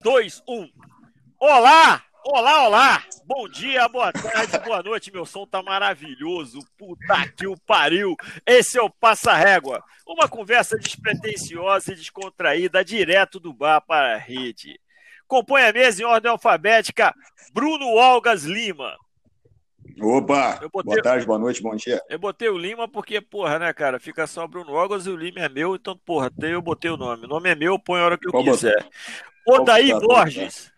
Dois, um. Olá! Olá, olá! Bom dia, boa tarde, boa noite. Meu som tá maravilhoso. Puta que o pariu. Esse é o Passa Régua. Uma conversa despretensiosa e descontraída direto do bar para a rede. Compõe a mesa em ordem alfabética Bruno Algas Lima. Opa! Botei... Boa tarde, boa noite, bom dia. Eu botei o Lima porque, porra, né, cara? Fica só Bruno Algas e o Lima é meu, então, porra, eu botei o nome. O nome é meu, põe a hora que eu Qual quiser. Odaí Borges.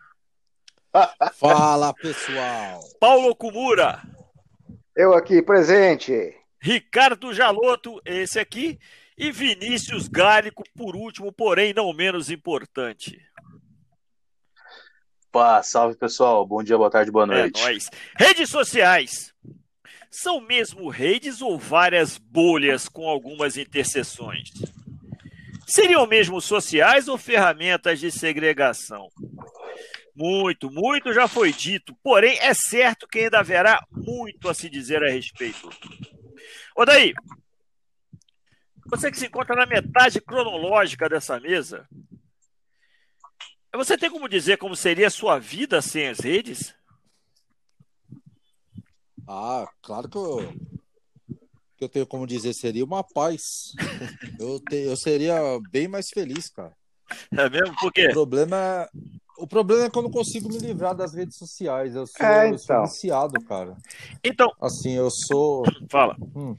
Fala, pessoal. Paulo Kumura. Eu aqui, presente. Ricardo Jaloto, esse aqui. E Vinícius Gálico, por último, porém não menos importante. Pá, salve pessoal, bom dia, boa tarde, boa é noite. É nóis. Redes sociais. São mesmo redes ou várias bolhas com algumas interseções? Seriam mesmo sociais ou ferramentas de segregação? Muito, muito já foi dito, porém é certo que ainda haverá muito a se dizer a respeito. Ô daí, você que se encontra na metade cronológica dessa mesa, você tem como dizer como seria a sua vida sem as redes? Ah, claro que eu, que eu tenho como dizer, seria uma paz. Eu, te, eu seria bem mais feliz, cara. É mesmo? Por quê? O problema, o problema é que eu não consigo me livrar das redes sociais. Eu sou, é, então. eu sou então. viciado, cara. Então. Assim, eu sou. Fala. Hum.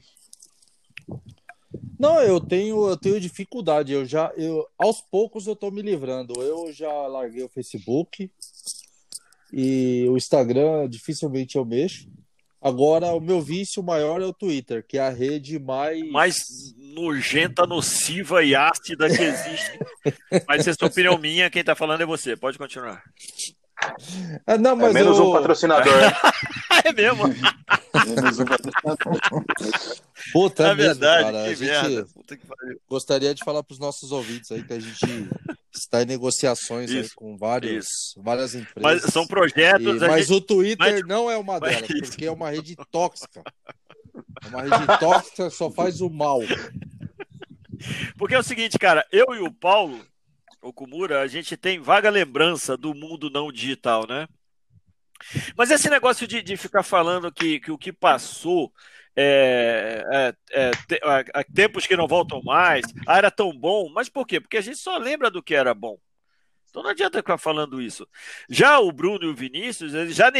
Não, eu tenho, eu tenho dificuldade. Eu já, eu, aos poucos eu tô me livrando. Eu já larguei o Facebook e o Instagram dificilmente eu mexo. Agora, o meu vício maior é o Twitter, que é a rede mais. Mais nojenta, nociva e ácida que existe. Mas se é sua opinião minha, quem tá falando é você. Pode continuar. É, não, mas é menos eu... um patrocinador. é mesmo. menos um patrocinador. Puta, é, é mesmo, verdade, cara. A gente gostaria de falar para os nossos ouvintes aí que a gente está em negociações aí com vários, várias empresas. Mas são projetos. E, mas gente... o Twitter mas... não é uma delas, mas... porque é uma rede tóxica. É uma rede tóxica só faz o mal. Porque é o seguinte, cara, eu e o Paulo, o Kumura, a gente tem vaga lembrança do mundo não digital, né? Mas esse negócio de, de ficar falando que, que o que passou é, é, é, é, tempos que não voltam mais, ah, era tão bom, mas por quê? Porque a gente só lembra do que era bom. Então não adianta ficar falando isso. Já o Bruno e o Vinícius, eles já,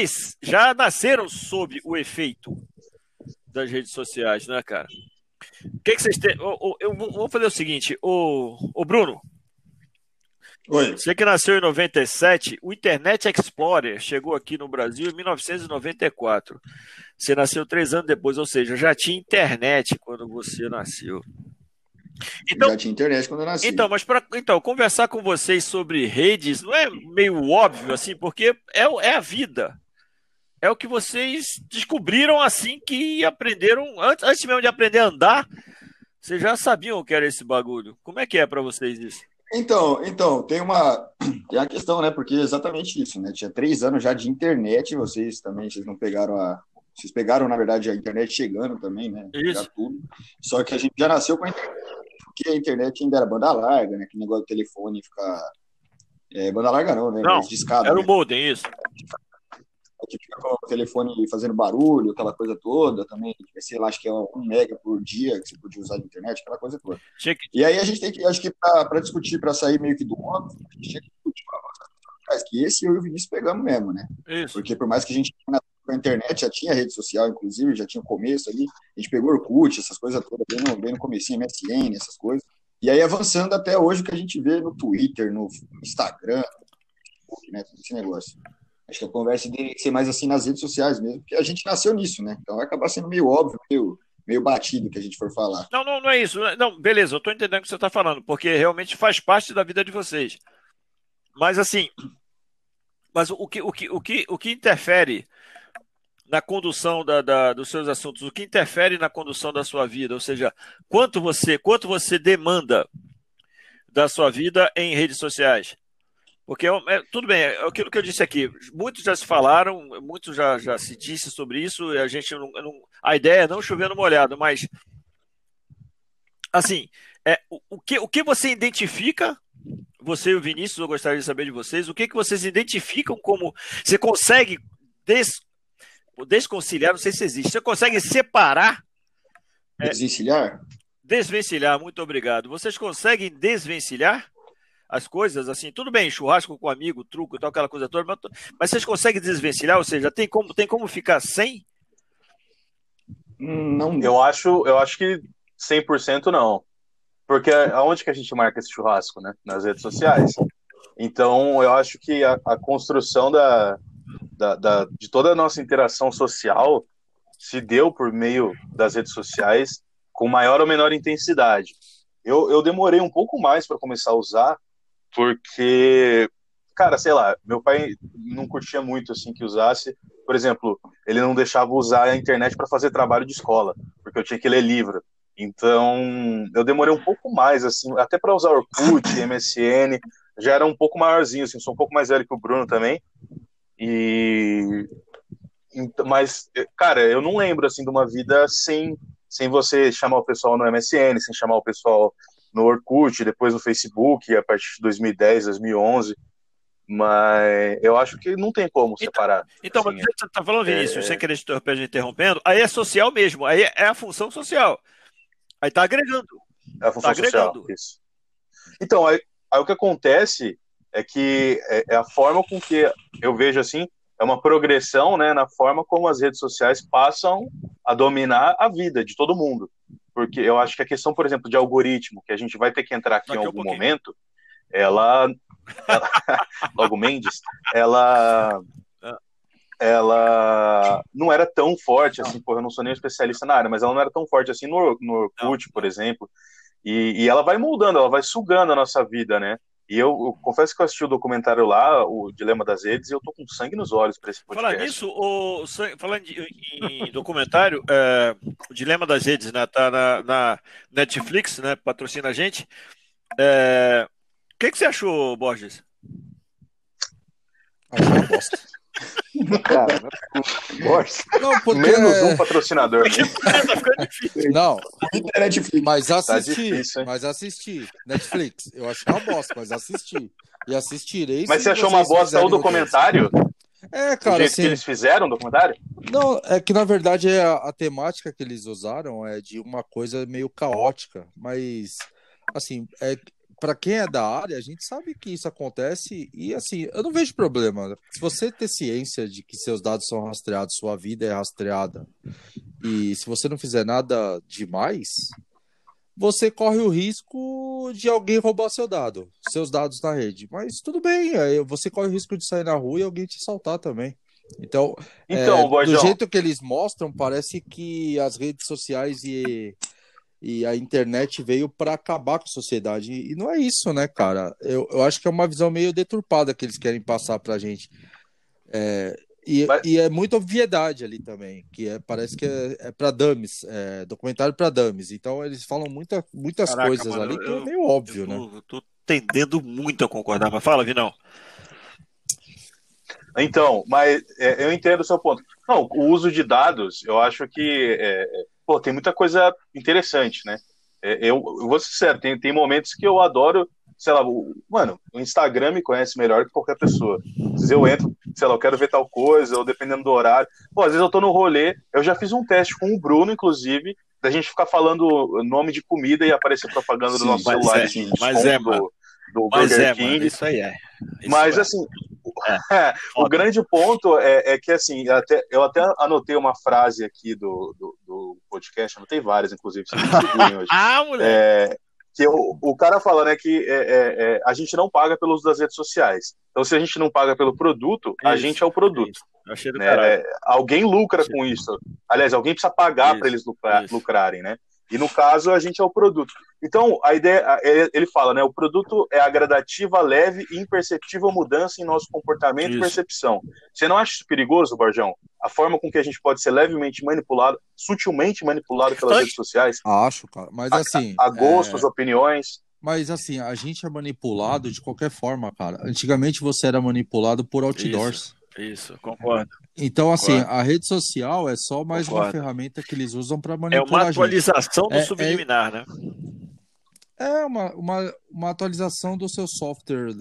já nasceram sob o efeito das redes sociais, né, cara? O que, que vocês têm? Eu, eu, vou fazer o seguinte, o, o Bruno. Oi. Você que nasceu em 97, o Internet Explorer chegou aqui no Brasil em 1994. Você nasceu três anos depois, ou seja, já tinha internet quando você nasceu. Então, já tinha internet quando eu nasci. Então, mas para então, conversar com vocês sobre redes não é meio óbvio assim, porque é, é a vida. É o que vocês descobriram assim que aprenderam, antes, antes mesmo de aprender a andar, vocês já sabiam o que era esse bagulho. Como é que é para vocês isso? Então, então, tem uma, tem a questão, né? Porque é exatamente isso, né? Tinha três anos já de internet, vocês também, vocês não pegaram a, vocês pegaram, na verdade, a internet chegando também, né? Isso. Tudo. Só que a gente já nasceu com a internet, porque a internet ainda era banda larga, né? Que negócio do telefone ficar. É, banda larga não, né? Não, discado, era o né? modem, isso. A gente fica com o telefone fazendo barulho, aquela coisa toda também. Sei lá, acho que é um mega por dia que você podia usar de internet, aquela coisa toda. E aí a gente tem que, acho que para discutir, para sair meio que do óbvio, a gente tinha que discutir que esse eu e o Vinícius pegamos mesmo, né? Isso. Porque por mais que a gente com a internet, já tinha rede social, inclusive, já tinha o começo ali, a gente pegou Orkut, essas coisas todas, bem no, bem no comecinho, MSN, essas coisas. E aí avançando até hoje o que a gente vê no Twitter, no Instagram, no né, esse negócio. Acho que a conversa tem que ser mais assim nas redes sociais mesmo, porque a gente nasceu nisso, né? Então vai acabar sendo meio óbvio, meio, meio batido que a gente for falar. Não, não, não é isso. Não, beleza, eu tô entendendo o que você está falando, porque realmente faz parte da vida de vocês. Mas assim, mas o que, o que, o que, o que interfere na condução da, da, dos seus assuntos, o que interfere na condução da sua vida, ou seja, quanto você, quanto você demanda da sua vida em redes sociais. Porque, é, é tudo bem, é aquilo que eu disse aqui, muitos já se falaram, muitos já, já se disse sobre isso, e a gente não, não, a ideia é não chover no molhado, mas, assim, É, o, o, que, o que você identifica, você e o Vinícius, eu gostaria de saber de vocês, o que, que vocês identificam como. Você consegue des, desconciliar, não sei se existe, você consegue separar. Desvencilhar? É, desvencilhar, muito obrigado. Vocês conseguem desvencilhar? As coisas, assim, tudo bem, churrasco com amigo, truco e tal, aquela coisa toda, mas, mas vocês conseguem desvencilhar? Ou seja, tem como, tem como ficar sem? Não. Eu acho, eu acho que 100% não. Porque aonde que a gente marca esse churrasco, né? Nas redes sociais. Então, eu acho que a, a construção da, da, da, de toda a nossa interação social se deu por meio das redes sociais com maior ou menor intensidade. Eu, eu demorei um pouco mais para começar a usar, porque, cara, sei lá, meu pai não curtia muito assim que usasse. Por exemplo, ele não deixava usar a internet para fazer trabalho de escola, porque eu tinha que ler livro. Então, eu demorei um pouco mais, assim, até para usar Orkut, MSN, já era um pouco maiorzinho, assim, sou um pouco mais velho que o Bruno também. E. Mas, cara, eu não lembro, assim, de uma vida sem, sem você chamar o pessoal no MSN, sem chamar o pessoal no Orkut, depois no Facebook, a partir de 2010, 2011. Mas eu acho que não tem como então, separar. Então, então assim, você está falando, Vinícius, é... sem querer te interrompendo, aí é social mesmo, aí é a função social. Aí está agregando. É a função tá social, agregando. isso. Então, aí, aí, o que acontece é que é, é, a forma com que eu vejo assim, é uma progressão né, na forma como as redes sociais passam a dominar a vida de todo mundo. Porque eu acho que a questão, por exemplo, de algoritmo, que a gente vai ter que entrar aqui, em algum um momento, ela logo Mendes, ela ela não era tão forte assim, porra, eu não sou nem especialista na área, mas ela não era tão forte assim no, no Orkut, por exemplo. E, e, ela vai moldando, ela vai sugando a nossa vida, né? E eu, eu, confesso que eu assisti o documentário lá, o Dilema das Redes, e eu tô com sangue nos olhos para esse podcast. Falar nisso, o, falando em documentário, é, o Dilema das Redes, né? Tá na, na Netflix, né? Patrocina a gente. É, o que, que você achou, Borges? Achei uma bosta. Cara, não, porque... Menos um patrocinador. Não, mas tá assisti, tá mas assisti. Netflix, eu achei uma bosta, mas assisti. E assistirei. Mas você achou uma bosta o documentário? É, cara. O assim, que eles fizeram o documentário? Não, é que na verdade é a, a temática que eles usaram é de uma coisa meio caótica, mas assim, é, para quem é da área, a gente sabe que isso acontece e assim, eu não vejo problema. Se você ter ciência de que seus dados são rastreados, sua vida é rastreada, e se você não fizer nada demais, você corre o risco de alguém roubar seu dado, seus dados na rede. Mas tudo bem, você corre o risco de sair na rua e alguém te saltar também. Então, então é, do jeito que eles mostram, parece que as redes sociais e e a internet veio para acabar com a sociedade. E não é isso, né, cara? Eu, eu acho que é uma visão meio deturpada que eles querem passar para a gente. É, e, Mas... e, é muita obviedade ali também, que é, parece que é, é para dummies, é, documentário para dummies. Então eles falam muita, muitas Caraca, coisas mano, ali eu, que é meio óbvio, eu tô, né? Eu tô tendendo muito a concordar. Mas fala, Vinão. Então, mas é, eu entendo o seu ponto. Não, o uso de dados, eu acho que é, pô, tem muita coisa interessante, né? É, eu, eu vou ser sincero, tem, tem momentos que eu adoro, sei lá, o, mano, o Instagram me conhece melhor que qualquer pessoa. Às vezes eu entro, sei lá, eu quero ver tal coisa, ou dependendo do horário. Pô, às vezes eu tô no rolê, eu já fiz um teste com o Bruno, inclusive, da gente ficar falando nome de comida e aparecer propaganda sim, do nosso celular. É, assim, mas é, mano. Do, mas Burger é, King. Mano, isso aí é. Isso mas é. assim, é, o grande ponto é, é, que, assim, até, eu até anotei uma frase aqui do, do, do podcast, anotei várias, inclusive, hoje. ah, moleque! É, que o, o cara fala, né, que é, é, é, a gente não paga pelo uso das redes sociais. Então, se a gente não paga pelo produto, isso, a gente é o produto. Né? alguém lucra com isso. Aliás, alguém precisa pagar para eles lucrar, lucrarem, né? E no caso, a gente é o produto. Então, a ideia, ele fala, né? O produto é a gradativa, leve e imperceptível mudança em nosso comportamento isso. e percepção. Você não acha isso perigoso, Barjão? A forma com que a gente pode ser levemente manipulado, sutilmente manipulado pelas redes sociais? Acho, cara. Mas assim. A, a gostos, é... opiniões. Mas assim, a gente é manipulado de qualquer forma, cara. Antigamente você era manipulado por outdoors. Isso. Isso, concordo. Então, assim, concordo. a rede social é só mais concordo. uma ferramenta que eles usam para manipular. É uma atualização do é, subliminar, é... né? É uma, uma, uma atualização do seu software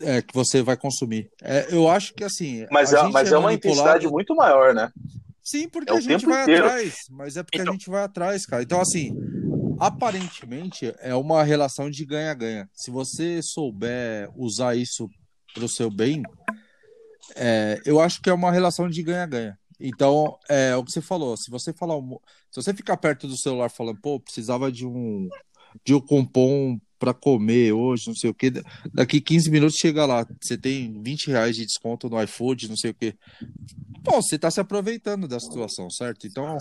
é, que você vai consumir. É, eu acho que assim. Mas, é, mas é, uma intensidade muito maior, né? Sim, porque é a gente vai inteiro. atrás. Mas é porque então... a gente vai atrás, cara. Então, assim, aparentemente é uma relação de ganha-ganha. Se você souber usar isso para o seu bem, é, eu acho que é uma relação de ganha-ganha. Então, é o que você falou. Se você falar, se você ficar perto do celular falando, pô, precisava de um de um cupom para comer hoje, não sei o que, daqui 15 minutos chega lá, você tem 20 reais de desconto no iFood, não sei o que. Bom, você está se aproveitando da situação, certo? Então,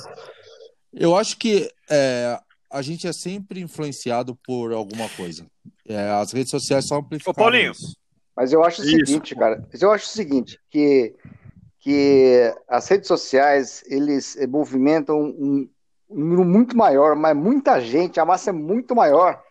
eu acho que é, a gente é sempre influenciado por alguma coisa. É, as redes sociais são amplificadas. Ô, Paulinho. Mas eu acho o Isso. seguinte, cara. Eu acho o seguinte, que, que as redes sociais, eles movimentam um, um número muito maior, mas muita gente, a massa é muito maior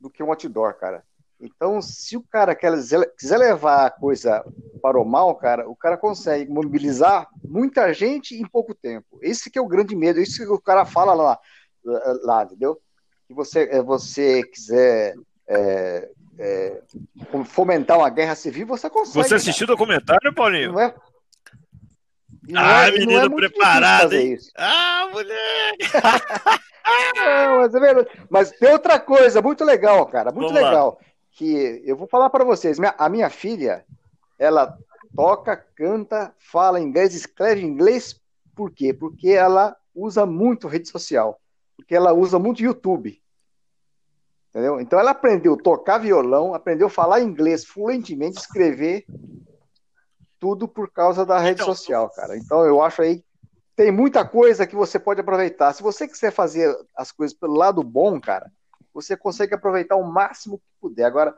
do que um outdoor, cara. Então, se o cara quer, quiser levar a coisa para o mal, cara, o cara consegue mobilizar muita gente em pouco tempo. Esse que é o grande medo, isso que o cara fala lá, lá entendeu? Que você, é, você quiser é, é, fomentar uma guerra civil, você consegue. Você assistiu o documentário, Paulinho? Não é? ah, é, menino é preparado. Ah, moleque! não, mas, é mas tem outra coisa muito legal, cara, muito Vamos legal. Lá. Que eu vou falar para vocês. A minha filha, ela toca, canta, fala inglês, escreve inglês. Por quê? Porque ela usa muito rede social. Porque ela usa muito YouTube. Entendeu? Então ela aprendeu a tocar violão, aprendeu a falar inglês fluentemente, escrever tudo por causa da rede então, social, cara. Então eu acho aí tem muita coisa que você pode aproveitar. Se você quiser fazer as coisas pelo lado bom, cara, você consegue aproveitar o máximo que puder. Agora,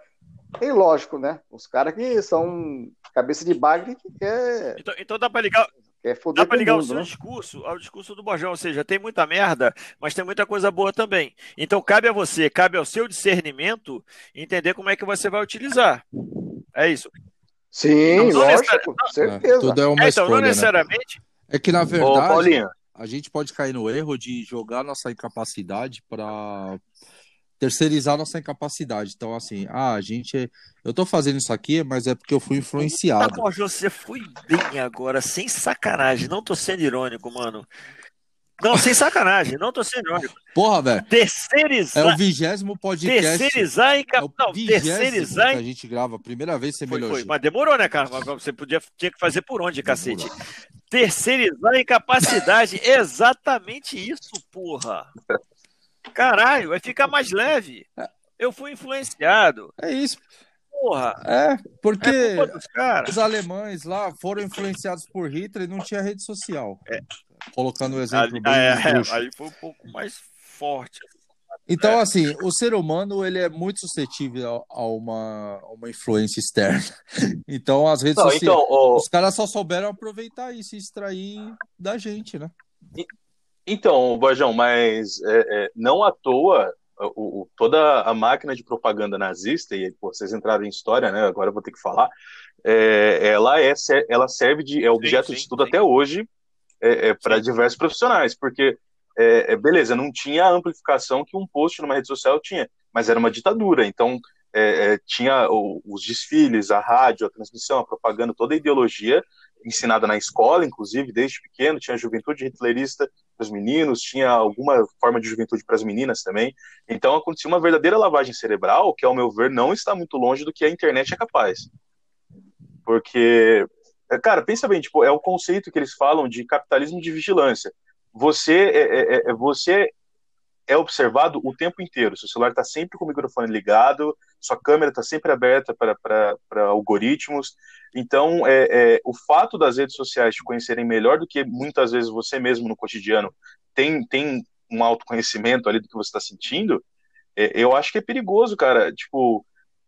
tem lógico, né? Os caras que são cabeça de bagre que quer. Então, então dá para ligar. Quer dá para ligar mundo, o seu né? discurso ao discurso do Bojão, ou seja, tem muita merda, mas tem muita coisa boa também. Então cabe a você, cabe ao seu discernimento entender como é que você vai utilizar. É isso. Sim, não, lógico, com certeza. É, tudo é uma é, então, escolha, não né? necessariamente. Né? É que, na verdade, Ô, a gente pode cair no erro de jogar nossa incapacidade para terceirizar nossa incapacidade. Então, assim, ah, a gente. É... Eu tô fazendo isso aqui, mas é porque eu fui influenciado. Tá bom, você foi bem agora, sem sacanagem. Não tô sendo irônico, mano. Não, sem sacanagem, não tô sendo irônico. Porra, velho. Terceirizar. É o vigésimo podcast. Terceirizar em cap... é Não, terceirizar. Que a gente grava, primeira vez você foi, foi, Mas demorou, né, cara? Você podia, tinha que fazer por onde, cacete? Terceirizar em capacidade. Exatamente isso, porra. Caralho, vai ficar mais leve. Eu fui influenciado. É isso. Porra. É, porque é os alemães lá foram influenciados por Hitler e não tinha rede social. É colocando o exemplo ali, bem é, é, aí foi um pouco mais forte. Então, é. assim, o ser humano ele é muito suscetível a uma, a uma influência externa. Então, as redes não, sociais, então, os caras só souberam aproveitar isso e extrair da gente, né? Então, Bajão, mas é, é, não à toa o, o, toda a máquina de propaganda nazista, e pô, vocês entraram em história, né? Agora eu vou ter que falar. É, ela, é, ela serve de é objeto sim, sim, de estudo sim. até hoje é, é para diversos profissionais, porque, é, é, beleza, não tinha a amplificação que um post numa rede social tinha, mas era uma ditadura, então tinha o, os desfiles, a rádio, a transmissão, a propaganda, toda a ideologia ensinada na escola, inclusive, desde pequeno, tinha juventude hitlerista para os meninos, tinha alguma forma de juventude para as meninas também. Então acontecia uma verdadeira lavagem cerebral, que, ao meu ver, não está muito longe do que a internet é capaz. Porque é, cara, pensa bem, tipo, é o conceito que eles falam de capitalismo de vigilância. Você é, é, é, é você é observado o tempo inteiro. Seu celular está sempre com o microfone ligado, sua câmera está sempre aberta para algoritmos. Então, é, é, o fato das redes sociais te conhecerem melhor do que muitas vezes você mesmo no cotidiano tem, tem um autoconhecimento ali do que você está sentindo, é, eu acho que é perigoso, cara. Tipo,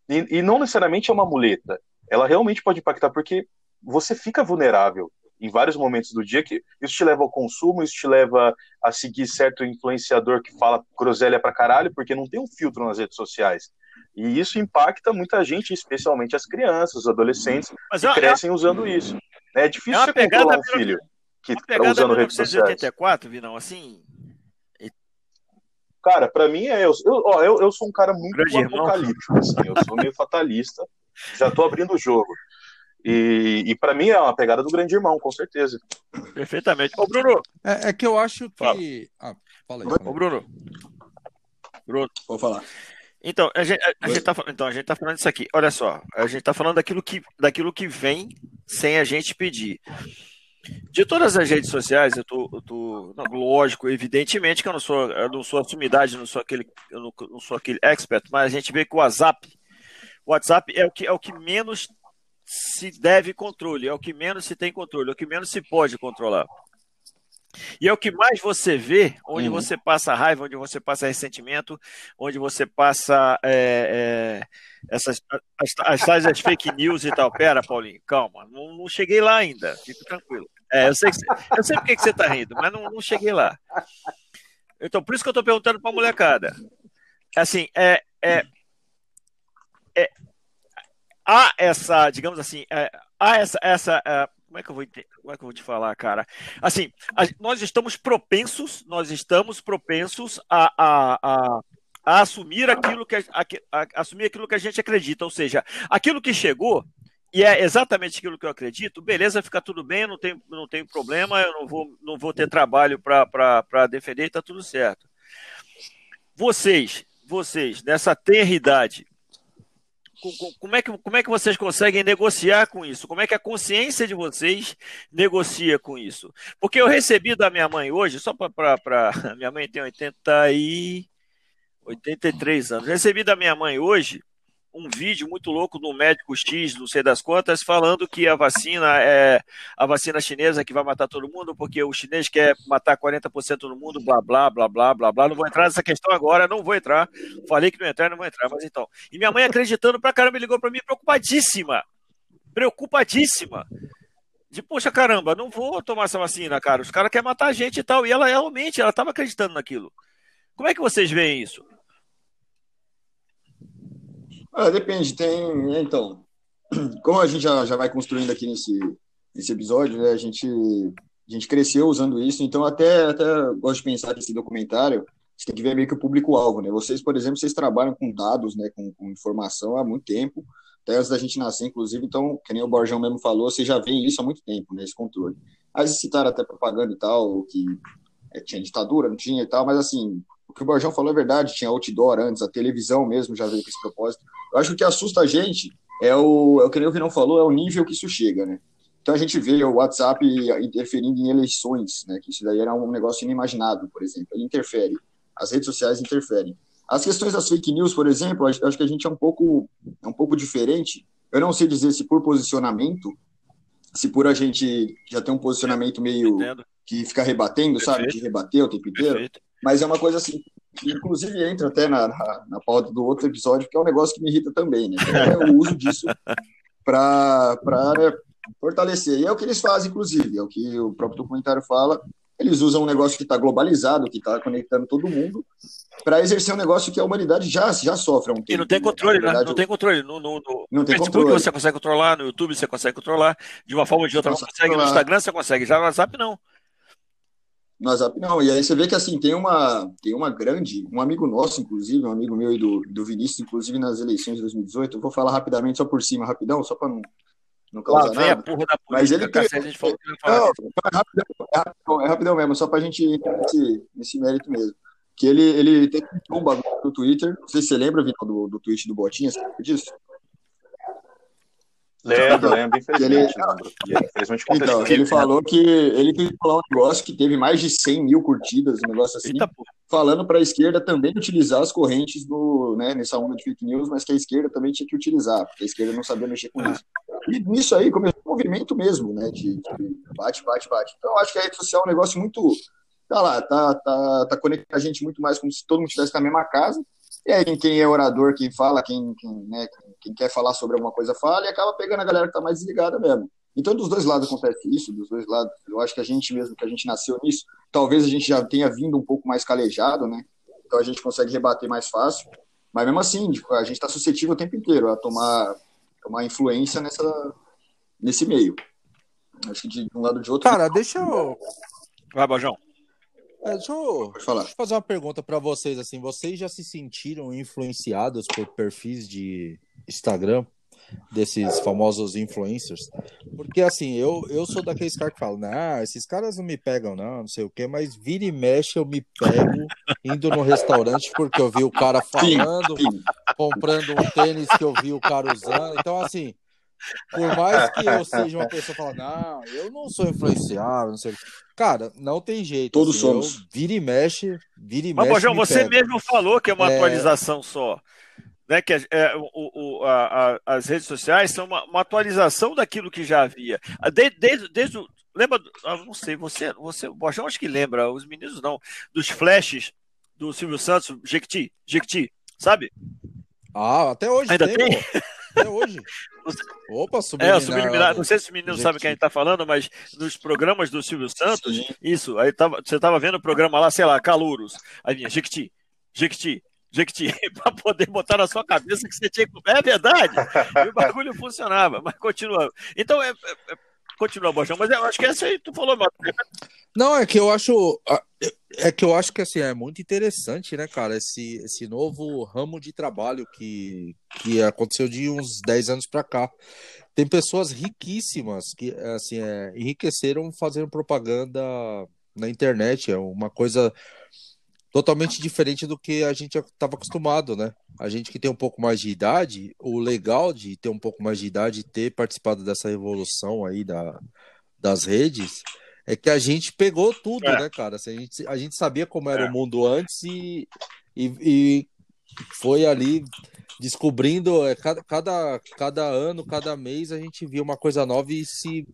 e, e não necessariamente é uma muleta. Ela realmente pode impactar, porque você fica vulnerável em vários momentos do dia que isso te leva ao consumo, isso te leva a seguir certo influenciador que fala groselha pra caralho, porque não tem um filtro nas redes sociais. E isso impacta muita gente, especialmente as crianças, os adolescentes, Mas que é, crescem é... usando isso. É difícil é você controlar um filho que está usando redes sociais. 1984, Vinão, assim, Cara, pra mim é eu. Eu, ó, eu, eu sou um cara muito Grande apocalíptico, assim. Eu sou meio fatalista. Já tô abrindo o jogo. E, e para mim é uma pegada do grande irmão, com certeza. Perfeitamente. Ô, Bruno, É, é que eu acho Fala. que. Ah, fala aí. ô, Fala aí. Bruno. Bruno. Vou falar. Então, a gente, a, gente tá, então, a gente tá falando disso aqui. Olha só, a gente tá falando daquilo que, daquilo que vem sem a gente pedir. De todas as redes sociais, eu tô, eu tô não, lógico, evidentemente que eu não sou, eu não sou a sumidade, não sou aquele, eu não, não sou aquele expert, mas a gente vê que o WhatsApp, o WhatsApp é o que é o que menos se deve controle, é o que menos se tem controle, é o que menos se pode controlar. E é o que mais você vê, onde Uhum. você passa raiva, onde você passa ressentimento, onde você passa é, é, essas as, as das fake news e tal. Pera, Paulinho, calma, não, não cheguei lá ainda, fica tranquilo. É, eu sei, que eu sei porque que você está rindo, mas não, não cheguei lá. Então, por isso que eu estou perguntando para a molecada. Assim, é, é, é, há essa, digamos assim, é, há essa, essa é, como é que eu vou como é que eu vou te falar, cara? Assim, a- nós estamos propensos, nós estamos propensos a, a, a, a assumir aquilo que a, assumir aquilo que a gente acredita, ou seja, aquilo que chegou e é exatamente aquilo que eu acredito, beleza, fica tudo bem, não tem, não tem problema, eu não vou, não vou ter trabalho para defender, está tudo certo. Vocês, vocês, nessa tenra idade, co- co- como é, que, como é que vocês conseguem negociar com isso? Como é que a consciência de vocês negocia com isso? Porque eu recebi da minha mãe hoje, só para. Minha mãe tem 80 e 83 anos. Recebi da minha mãe hoje um vídeo muito louco do médico X, não sei das quantas, falando que a vacina é a vacina chinesa que vai matar todo mundo, porque o chinês quer matar 40% do mundo, blá, blá, blá, blá, blá, blá. Não vou entrar nessa questão agora, não vou entrar. Falei que não ia entrar, não vou entrar, mas então. E minha mãe acreditando pra caramba, ligou pra mim preocupadíssima. Preocupadíssima. De, poxa, caramba, não vou tomar essa vacina, cara. Os caras querem matar a gente e tal. E ela realmente, ela estava acreditando naquilo. Como é que vocês veem isso? Ah, depende, tem. Então, como a gente já, já vai construindo aqui nesse, nesse episódio, né, a gente, a gente cresceu usando isso, então até, até gosto de pensar que esse documentário, você tem que ver meio que o público-alvo, né? Vocês, por exemplo, vocês trabalham com dados, né, com, com informação há muito tempo, até antes da gente nascer, inclusive, então, que nem o Borjão mesmo falou, vocês já veem isso há muito tempo, né, esse controle. Aí citaram até propaganda e tal, que é, tinha ditadura, não tinha e tal, mas assim, o que o Borjão falou é verdade, tinha outdoor antes, a televisão mesmo já veio com esse propósito. Eu acho que o que assusta a gente é o, é o que nem o Vinão falou, é o nível que isso chega, né? Então a gente vê o WhatsApp interferindo em eleições, né? Que isso daí era um negócio inimaginável, por exemplo. Ele interfere. As redes sociais interferem. As questões das fake news, por exemplo, acho que a gente é um pouco, é um pouco diferente. Eu não sei dizer se por posicionamento, se por a gente já tem um posicionamento meio Entendo. que fica rebatendo, sabe? Perfeito. De rebater o tempo inteiro. Perfeito. Mas é uma coisa assim, que inclusive entra até na, na, na pauta do outro episódio, que é um negócio que me irrita também, né? É o uso disso para né, fortalecer. E é o que eles fazem, inclusive, é o que o próprio documentário fala. Eles usam um negócio que está globalizado, que está conectando todo mundo, para exercer um negócio que a humanidade já, já sofre há um tempo. E não tem né? controle, né? verdade, Não tem controle. No, no, no Não tem Facebook controle. você consegue controlar, no YouTube você consegue controlar, de uma forma ou de outra não Consegue consegue, no controlar. Instagram você consegue, já no WhatsApp não. No WhatsApp não. E aí você vê que assim, tem uma, tem uma grande, um amigo nosso, inclusive, um amigo meu e do, do Vinícius, inclusive nas eleições de 2018, eu vou falar rapidamente, só por cima, rapidão, só para não, não Lá causar vem a nada. da Mas política, ele se a gente falou que não é rapidão, é rapidão, é rapidão mesmo, só pra gente entrar nesse, nesse mérito mesmo. Que ele, ele tem um bagulho no Twitter, não sei se você lembra, do, do tweet do Botinha, você lembra disso? Lembro, lembro, infelizmente. Ele- lembro. Infelizmente Então, ele falou que ele tweetou lá um negócio que teve mais de 100 mil curtidas, um negócio assim, Eita falando para a esquerda também utilizar as correntes do, né, nessa onda de fake news, mas que a esquerda também tinha que utilizar, porque a esquerda não sabia mexer com isso. E nisso aí começou um movimento mesmo, né, de, de bate, bate, bate. Então, acho que a rede social é um negócio muito, tá lá, tá, tá, tá conectando a gente muito mais como se todo mundo estivesse na mesma casa, e aí quem é orador, quem fala, quem, quem, né, quem, quer falar sobre alguma coisa fala, e acaba pegando a galera que tá mais desligada mesmo. Então, dos dois lados acontece isso, dos dois lados. Eu acho que a gente mesmo, que a gente nasceu nisso, talvez a gente já tenha vindo um pouco mais calejado, né? Então a gente consegue rebater mais fácil. Mas mesmo assim, tipo, a gente está suscetível o tempo inteiro a tomar, tomar influência nessa, nesse meio. Acho que de um lado ou de outro. Cara, deixa eu. Vai, Bajão. É, deixa, eu, deixa eu fazer uma pergunta pra vocês, assim, vocês já se sentiram influenciados por perfis de Instagram desses famosos influencers? Porque assim, eu, eu sou daqueles caras que falam, não, esses caras não me pegam não, não sei o quê, mas vira e mexe eu me pego indo no restaurante porque eu vi o cara falando, comprando um tênis que eu vi o cara usando. Então, assim, por mais que eu seja uma pessoa falando, não, eu não sou influenciável, não sei. Cara, não tem jeito. Todos assim, eu somos. vira e mexe, vira e Mas, mexe. Bojão, me você pego. mesmo falou que é uma É. atualização só. Né, que é, é, o, o- a- a- as redes sociais são uma, uma atualização daquilo que já havia. Ah, de- Desde, desde o- lembra, ah, não sei, você, você, o Bojão acho que lembra, os meninos não, dos flashes do Silvio Santos, Jequiti, Jequiti, sabe? Ah, até hoje Ainda tem, tem? Até hoje. Opa, É, subliminar. o subliminar, não sei se os meninos Jequiti. sabem quem a gente está falando, mas nos programas do Silvio Santos, Sim. isso, aí tava, você estava vendo o programa lá, sei lá, Calouros, aí vinha Jequiti, Jequiti, Jequiti, para poder botar na sua cabeça que você tinha que. É verdade! E o bagulho funcionava, mas continua. Então, é, é- é- continua, Bojão, mas eu acho que essa aí tu falou. Não, é que eu acho. É que eu acho que assim, é muito interessante, né, cara, esse, esse novo ramo de trabalho que, que aconteceu de uns 10 anos pra cá. Tem pessoas riquíssimas que assim, é, enriqueceram fazendo propaganda na internet. É uma coisa totalmente diferente do que a gente estava acostumado, né? A gente que tem um pouco mais de idade, o legal de ter um pouco mais de idade e ter participado dessa revolução aí da, das redes é que a gente pegou tudo, É. né, cara? Assim, a, gente, a gente sabia como era É. o mundo antes e, e, e foi ali descobrindo é, cada, cada, cada ano, cada mês a gente via uma coisa nova e se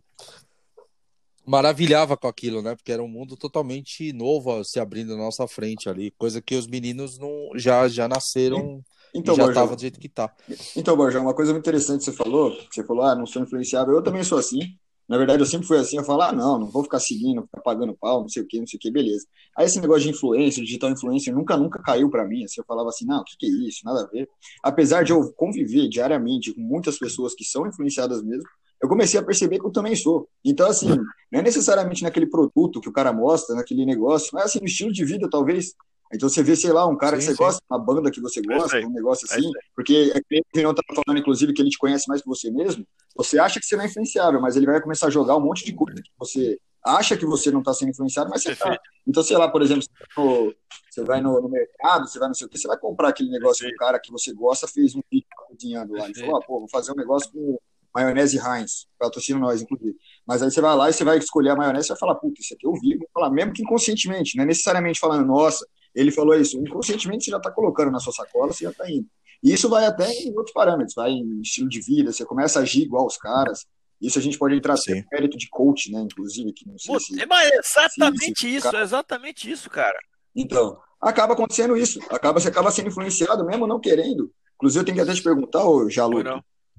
maravilhava com aquilo, né? Porque era um mundo totalmente novo se abrindo na nossa frente ali, coisa que os meninos não já já nasceram Então, e já Borjão, tava do jeito que tá. Então, Borjão, uma coisa muito interessante que você falou, que você falou, ah, não sou influenciável, eu também sou assim. Na verdade, eu sempre fui assim, eu falo, ah, não, não vou ficar seguindo, ficar pagando pau, não sei o que, não sei o que, beleza. Aí esse negócio de influência, digital influencer, nunca, nunca caiu pra mim, assim, eu falava assim, não, o que, que é isso, nada a ver. Apesar de eu conviver diariamente com muitas pessoas que são influenciadas mesmo, eu comecei a perceber que eu também sou. Então, assim, não é necessariamente naquele produto que o cara mostra, naquele negócio, mas assim, no estilo de vida, talvez. Então você vê, sei lá, um cara Sim, que você sim. gosta, uma banda que você isso gosta, um negócio É assim, porque é que o Vinão estava falando, inclusive, que ele te conhece mais que você mesmo, você acha que você não é influenciável, mas ele vai começar a jogar um monte de coisa que você acha que você não está sendo influenciado, mas você está. Então, sei lá, por exemplo, você vai no, você no- no mercado, você vai não sei o que, você vai comprar aquele negócio que o cara que você gosta fez um vídeo cozinhando lá. Ele falou, ah, pô, vou fazer um negócio com maionese Heinz, patrocina nós, inclusive. Mas aí você vai lá e você vai escolher a maionese e vai falar, puta, isso aqui eu vi, vou falar, mesmo que inconscientemente, não é necessariamente falando, nossa, ele falou isso, inconscientemente você já está colocando na sua sacola, você já está indo. E isso vai até em outros parâmetros, vai em estilo de vida, você começa a agir igual os caras. Isso a gente pode entrar no mérito de coach, né? Inclusive, que não sei Pô, se. é, mas é exatamente se- isso, é exatamente isso, cara. Então, acaba acontecendo isso. Acaba, você acaba sendo influenciado, mesmo não querendo. Inclusive, eu tenho que até te perguntar, ô Jalu,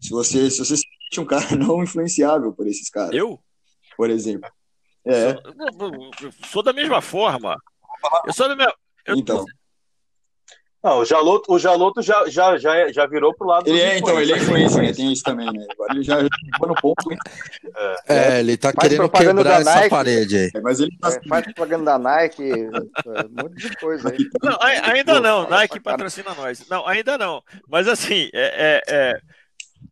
se você, se você se sente um cara não influenciável por esses caras, Eu? por exemplo. É, Sou, sou da mesma forma. Eu sou da minha. Eu- então. Não, o Jaloto, o Jaloto já, já, já, já virou pro lado Ele é, então, ele é influencer, né? Tem isso também, né? Agora ele já chegou no ponto, É, ele tá Faz querendo quebrar da essa Nike. parede aí. é, mas ele tá É, faz propaganda da Nike, é, um monte de coisa aí. Não, ai- ainda não. Nike patrocina nós. Não, ainda não. Mas assim, é. é- é-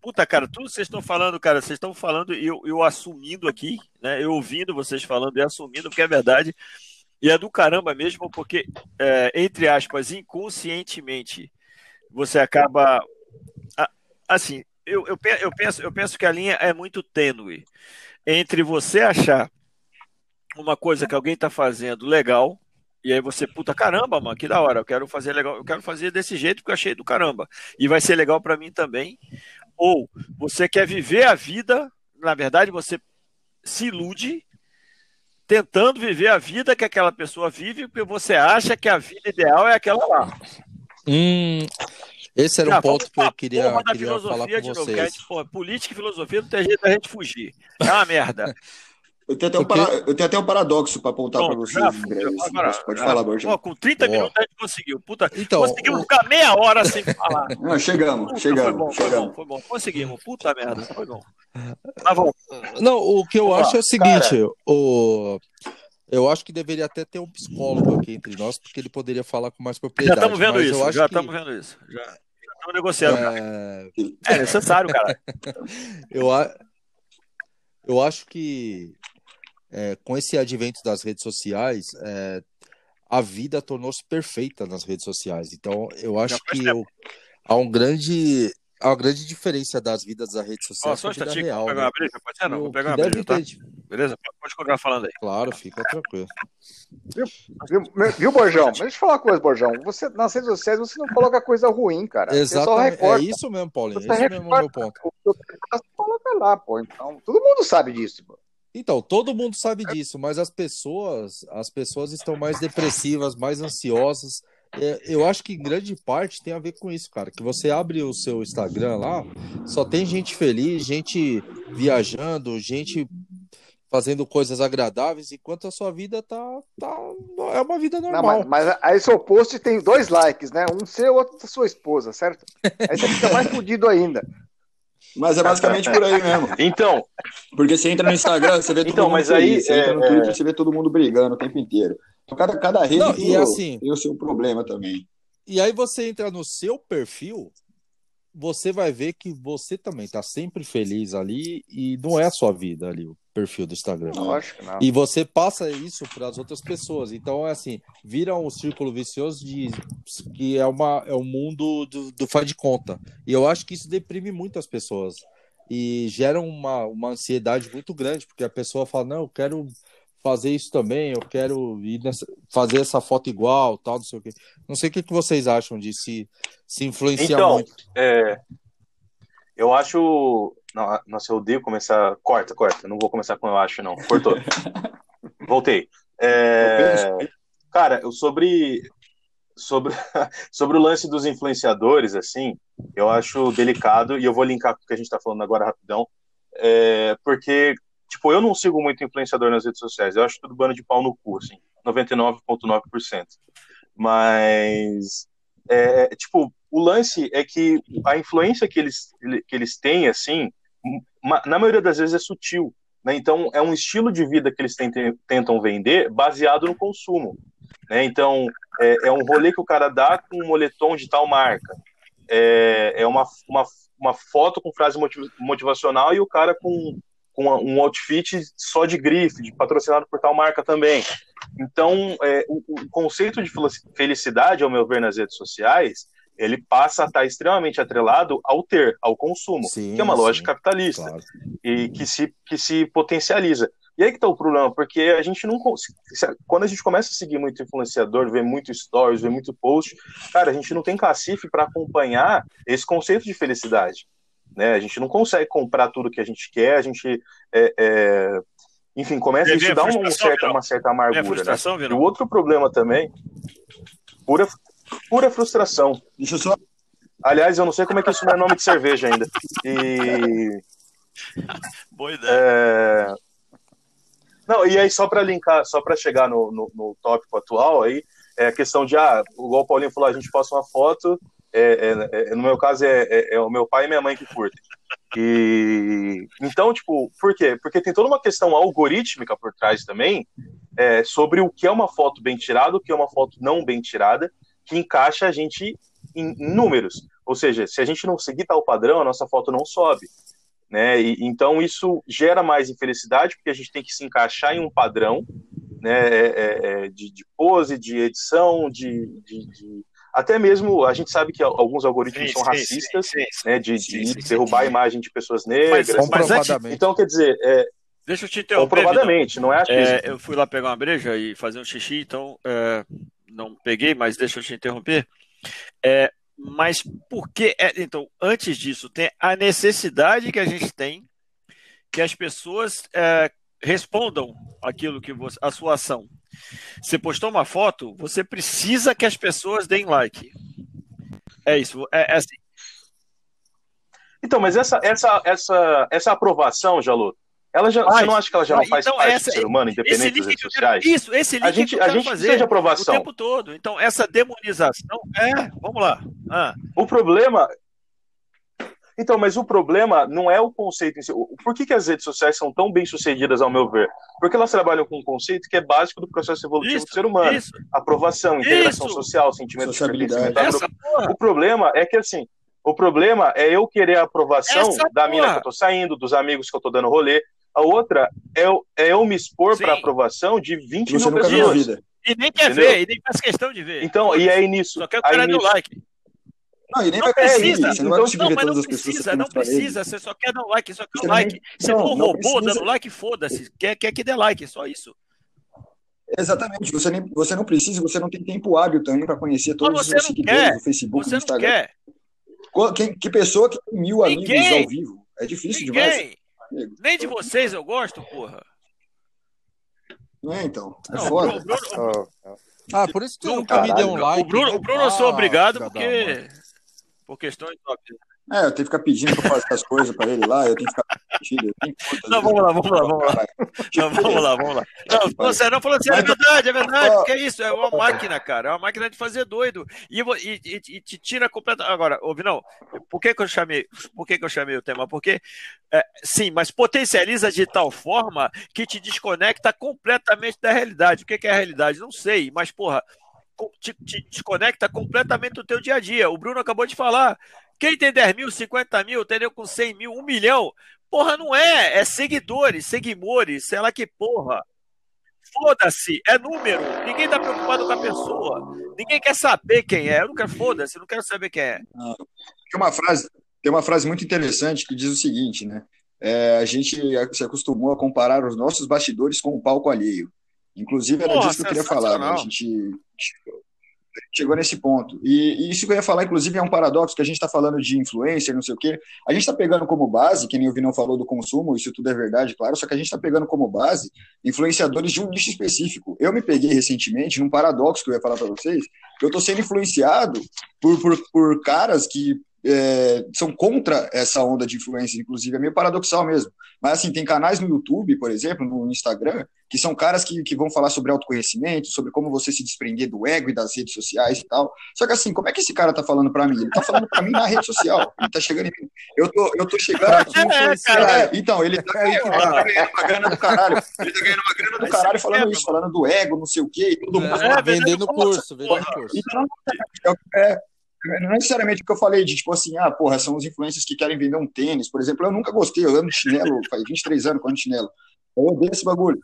Puta, cara, tudo que vocês estão falando, cara, vocês estão falando e eu, eu assumindo aqui, né? Eu ouvindo vocês falando e assumindo, porque é verdade. E é do caramba mesmo, porque, é, entre aspas, inconscientemente, você acaba. Assim, eu, eu, eu penso, eu penso que a linha é muito tênue entre você achar uma coisa que alguém está fazendo legal, e aí você, puta caramba, mano, que da hora, eu quero fazer legal, eu quero fazer desse jeito porque eu achei do caramba. E vai ser legal para mim também. Ou você quer viver a vida, na verdade, você se ilude tentando viver a vida que aquela pessoa vive, porque você acha que a vida ideal é aquela lá. Hum, esse era Já, um ponto que eu queria, queria falar com novo, vocês. política e filosofia não tem jeito da gente fugir. É uma merda. Eu tenho até um, para- eu tenho até um paradoxo para apontar para vocês já. Agora, Pode já- falar, Borja. Com 30 Boa. minutos a gente conseguiu. Puta, Então, conseguimos o- ficar meia hora sem falar. Não, chegamos, Puta, chegamos, foi bom, foi chegamos. bom, foi bom. Conseguimos. Puta merda, foi bom. Tá bom. Não, o que eu acho é o seguinte, o Eu acho que deveria até ter um psicólogo aqui entre nós, porque ele poderia falar com mais propriedade. Já estamos vendo mas eu isso, já que, estamos vendo isso. Já estamos negociando. cara. é, É necessário, cara. eu, a- eu acho que é, com esse advento das redes sociais, é, a vida tornou-se perfeita nas redes sociais. Então, eu acho que eu- há um grande, há uma grande diferença das vidas da rede social só um a instantinho, real. vou pegar né? uma breja, pode ser? Não, vou pegar uma breja, tá? ter- Beleza? Pode continuar falando aí. Claro, fica tranquilo. Viu, viu, Borjão? Mas deixa eu falar uma coisa, Borjão. Você, nas redes sociais você não coloca coisa ruim, cara. Exatamente. É recorta. isso mesmo, Paulinho. Você Esse mesmo é o meu ponto. o que você faz, coloca lá, pô. Então, todo mundo sabe disso, pô. Então, todo mundo sabe disso, mas as pessoas, as pessoas estão mais depressivas, mais ansiosas. É, Eu acho que em grande parte tem a ver com isso, cara. Que você abre o seu Instagram lá, só tem gente feliz, gente viajando, gente fazendo coisas agradáveis, enquanto a sua vida tá, tá é uma vida Não, normal. mas, mas aí seu post tem dois likes, né? Um seu, outro da sua esposa, certo? Aí você fica mais fudido ainda. Mas é basicamente por aí mesmo. Então, Porque você entra no Instagram, você vê todo Então, mundo mas aí, Você entra no é, Twitter, você vê todo mundo brigando o tempo inteiro. Então, cada, cada rede Não, tem, e o- assim- tem o seu problema também. E aí você entra no seu perfil, você vai ver que você também tá sempre feliz ali e não é a sua vida ali, o perfil do Instagram. Lógico não. E você passa isso para as outras pessoas. Então, é assim, vira um círculo vicioso de que é, uma, é um mundo do, do faz de conta. E eu acho que isso deprime muito as pessoas. E gera uma, uma ansiedade muito grande, porque a pessoa fala, não, eu quero fazer isso também, eu quero ir nessa- fazer essa foto igual, tal, não sei o quê. Não sei o que, que vocês acham disso, se, se influencia Então, muito. é, eu acho. Não, nossa, eu odeio começar. Corta, corta. Não vou começar com eu acho, não. Cortou. Voltei. É, cara, eu sobre. Sobre, sobre o lance dos influenciadores, assim, eu acho delicado, e eu vou linkar com o que a gente tá falando agora rapidão, é, porque, tipo, eu não sigo muito influenciador nas redes sociais, eu acho tudo bando de pau no cu, assim, 99,9%. Mas, é, tipo, o lance é que a influência que eles, que eles têm, assim, na maioria das vezes é sutil, né? Então, é um estilo de vida que eles tentam vender baseado no consumo, né? Então, é, é um rolê que o cara dá com um moletom de tal marca. É, é uma, uma, uma foto com frase motiv- motivacional e o cara com, com um outfit só de grife, patrocinado por tal marca também. Então, é, o, o conceito de felici- felicidade, ao meu ver, nas redes sociais, ele passa a estar extremamente atrelado ao ter, ao consumo, Sim, que é uma sim, lógica capitalista Claro. e que se, que se potencializa. E aí que tá o problema, porque a gente não quando a gente começa a seguir muito influenciador, ver muito stories, ver muito post, cara, a gente não tem cacife para acompanhar esse conceito de felicidade, né? A gente não consegue comprar tudo que a gente quer, a gente é, é, enfim, começa a vê isso a dá uma, certa, certa É amargura, né? E o outro problema também, pura, pura frustração. Deixa eu só. Aliás, eu não sei como é que isso não é nome de cerveja ainda. E Boa ideia. É... Não, e aí só para linkar, só para chegar no, no, no tópico atual aí, é a questão de, ah, igual o Paulinho falou, a gente posta uma foto, é, é- é- no meu caso é, é- é o meu pai e minha mãe que curtem. E então, tipo, por quê? Porque tem toda uma questão algorítmica por trás também, é, sobre o que é uma foto bem tirada, o que é uma foto não bem tirada, que encaixa a gente em, números. Ou seja, se a gente não seguir tal padrão, a nossa foto não sobe né? E, então isso gera mais infelicidade porque a gente tem que se encaixar em um padrão, né? é- é- é de, de pose, de edição, de, de- de- até mesmo a gente sabe que alguns algoritmos Sim, são sim, racistas, sim, sim. né? De, Sim, de sim, sim. derrubar a imagem de pessoas negras. Mas- mas antes- Comprovadamente. Então quer dizer, é, Deixa eu te interromper. Comprovadamente, não é achismo. É, eu fui lá pegar uma breja e fazer um xixi, então é, não peguei, mas deixa eu te interromper. É, mas por que. é, então, antes disso, tem a necessidade que a gente tem que as pessoas é, respondam aquilo que você. a sua ação. Você postou uma foto, você precisa que as pessoas deem like. É isso. É, é assim. Então, mas essa, essa, essa, essa aprovação, Jalô, ela já, Faz. você não acha que ela já não faz Então, parte essa- do ser humano, Esse independente das redes eu quero, sociais? isso, esse link A gente, que eu a gente fazer precisa de o aprovação. tempo todo. Então, essa demonização. É, vamos lá. Ah, O problema. Então, mas o problema não é o conceito em si. Por que, que as redes sociais são tão bem sucedidas, ao meu ver? Porque elas trabalham com um conceito que é básico do processo evolutivo Isso, do ser humano: isso. aprovação, integração Isso. social, sentimento de pertencimento. O problema é que assim, o problema é eu querer a aprovação Essa da mina que eu tô saindo, dos amigos que eu tô dando rolê. A outra é eu, é eu me expor para aprovação de 20 Que você mil pessoas. vida. E nem quer Entendeu? ver, e nem faz questão de ver. Então, e aí nisso, Só quer o aí cara do nisso, like. Não, e nem Não vai conseguir. precisa. Você não vai Então, conseguir Não, ver mas todas não precisa, que não precisa. Você só quer dar um like, só quer um like. Se for um robô precisa. dando like, foda-se. Quer, quer que dê like, só isso. Exatamente. Você, nem, você não precisa, você não tem tempo hábil também para conhecer todos os seguidores do Facebook, Você do não Instagram. Quem, que pessoa que tem mil amigos Ninguém. ao vivo? É difícil demais. Ninguém. Nem de vocês eu gosto, porra. Não é, então? É Não, foda. Bruno, Bruno- Oh, Ah, por isso que Não, nunca me deu um like. o Bruno, né? o Bruno eu sou Ah, obrigado porque. Por questões óbvias. É, eu tenho que ficar pedindo pra fazer as coisas pra ele lá, eu tenho que ficar pedindo. que- Não, vamos lá, vamos lá, vamos lá. Não, vamos lá, vamos lá. Não, você não falou assim, é verdade, é verdade. Porque é isso, é uma máquina, cara. É uma máquina de fazer doido. E, e- e- te tira completamente. Agora, ouve, não. Por que, que eu chamei? Por que, que eu chamei o tema? Porque, é, sim, mas potencializa de tal forma que te desconecta completamente da realidade. O que, que é a realidade? Não sei, mas, porra, te, te desconecta completamente do teu dia a dia. O Bruno acabou de falar. Quem tem 10 mil, 50 mil, entendeu? Com 100 mil, 1 milhão. Porra, não é. É seguidores, seguimores, sei lá que porra. Foda-se, é número. Ninguém tá preocupado com a pessoa. Ninguém quer saber quem é. Eu não quero, foda-se, não quero saber quem é. Tem uma frase, tem uma frase muito interessante que diz o seguinte, né? É, a gente se acostumou a comparar os nossos bastidores com o palco alheio. Inclusive, era Porra, disso que eu queria falar. Né? A gente chegou nesse ponto. E, e isso que eu ia falar, inclusive, é um paradoxo, que a gente está falando de influencer, não sei o quê. A gente está pegando como base, que nem o Vinão falou do consumo, isso tudo é verdade, claro, só que a gente está pegando como base influenciadores de um nicho específico. Eu me peguei recentemente num paradoxo que eu ia falar para vocês, que eu estou sendo influenciado por, por, por caras que é, são contra essa onda de influência, inclusive, é meio paradoxal mesmo. Mas, assim, tem canais no YouTube, por exemplo, no Instagram, que são caras que, que vão falar sobre autoconhecimento, sobre como você se desprender do ego e das redes sociais e tal. Só que, assim, como é que esse cara tá falando para mim? Ele tá falando para mim na rede social. Ele tá chegando em mim. Eu tô, eu tô chegando aqui. É, cara. É, então, ele tá, ele tá ganhando uma grana do caralho. Ele tá ganhando uma grana do caralho você falando isso, falando do ego, não sei o quê, e todo mundo É, vendendo vendendo curso, vendendo curso. então, é, não é necessariamente o que eu falei de tipo assim, ah, porra, são os influencers que querem vender um tênis, por exemplo. Eu nunca gostei, eu ando de chinelo, faz 23 anos de chinelo. Eu odeio esse bagulho.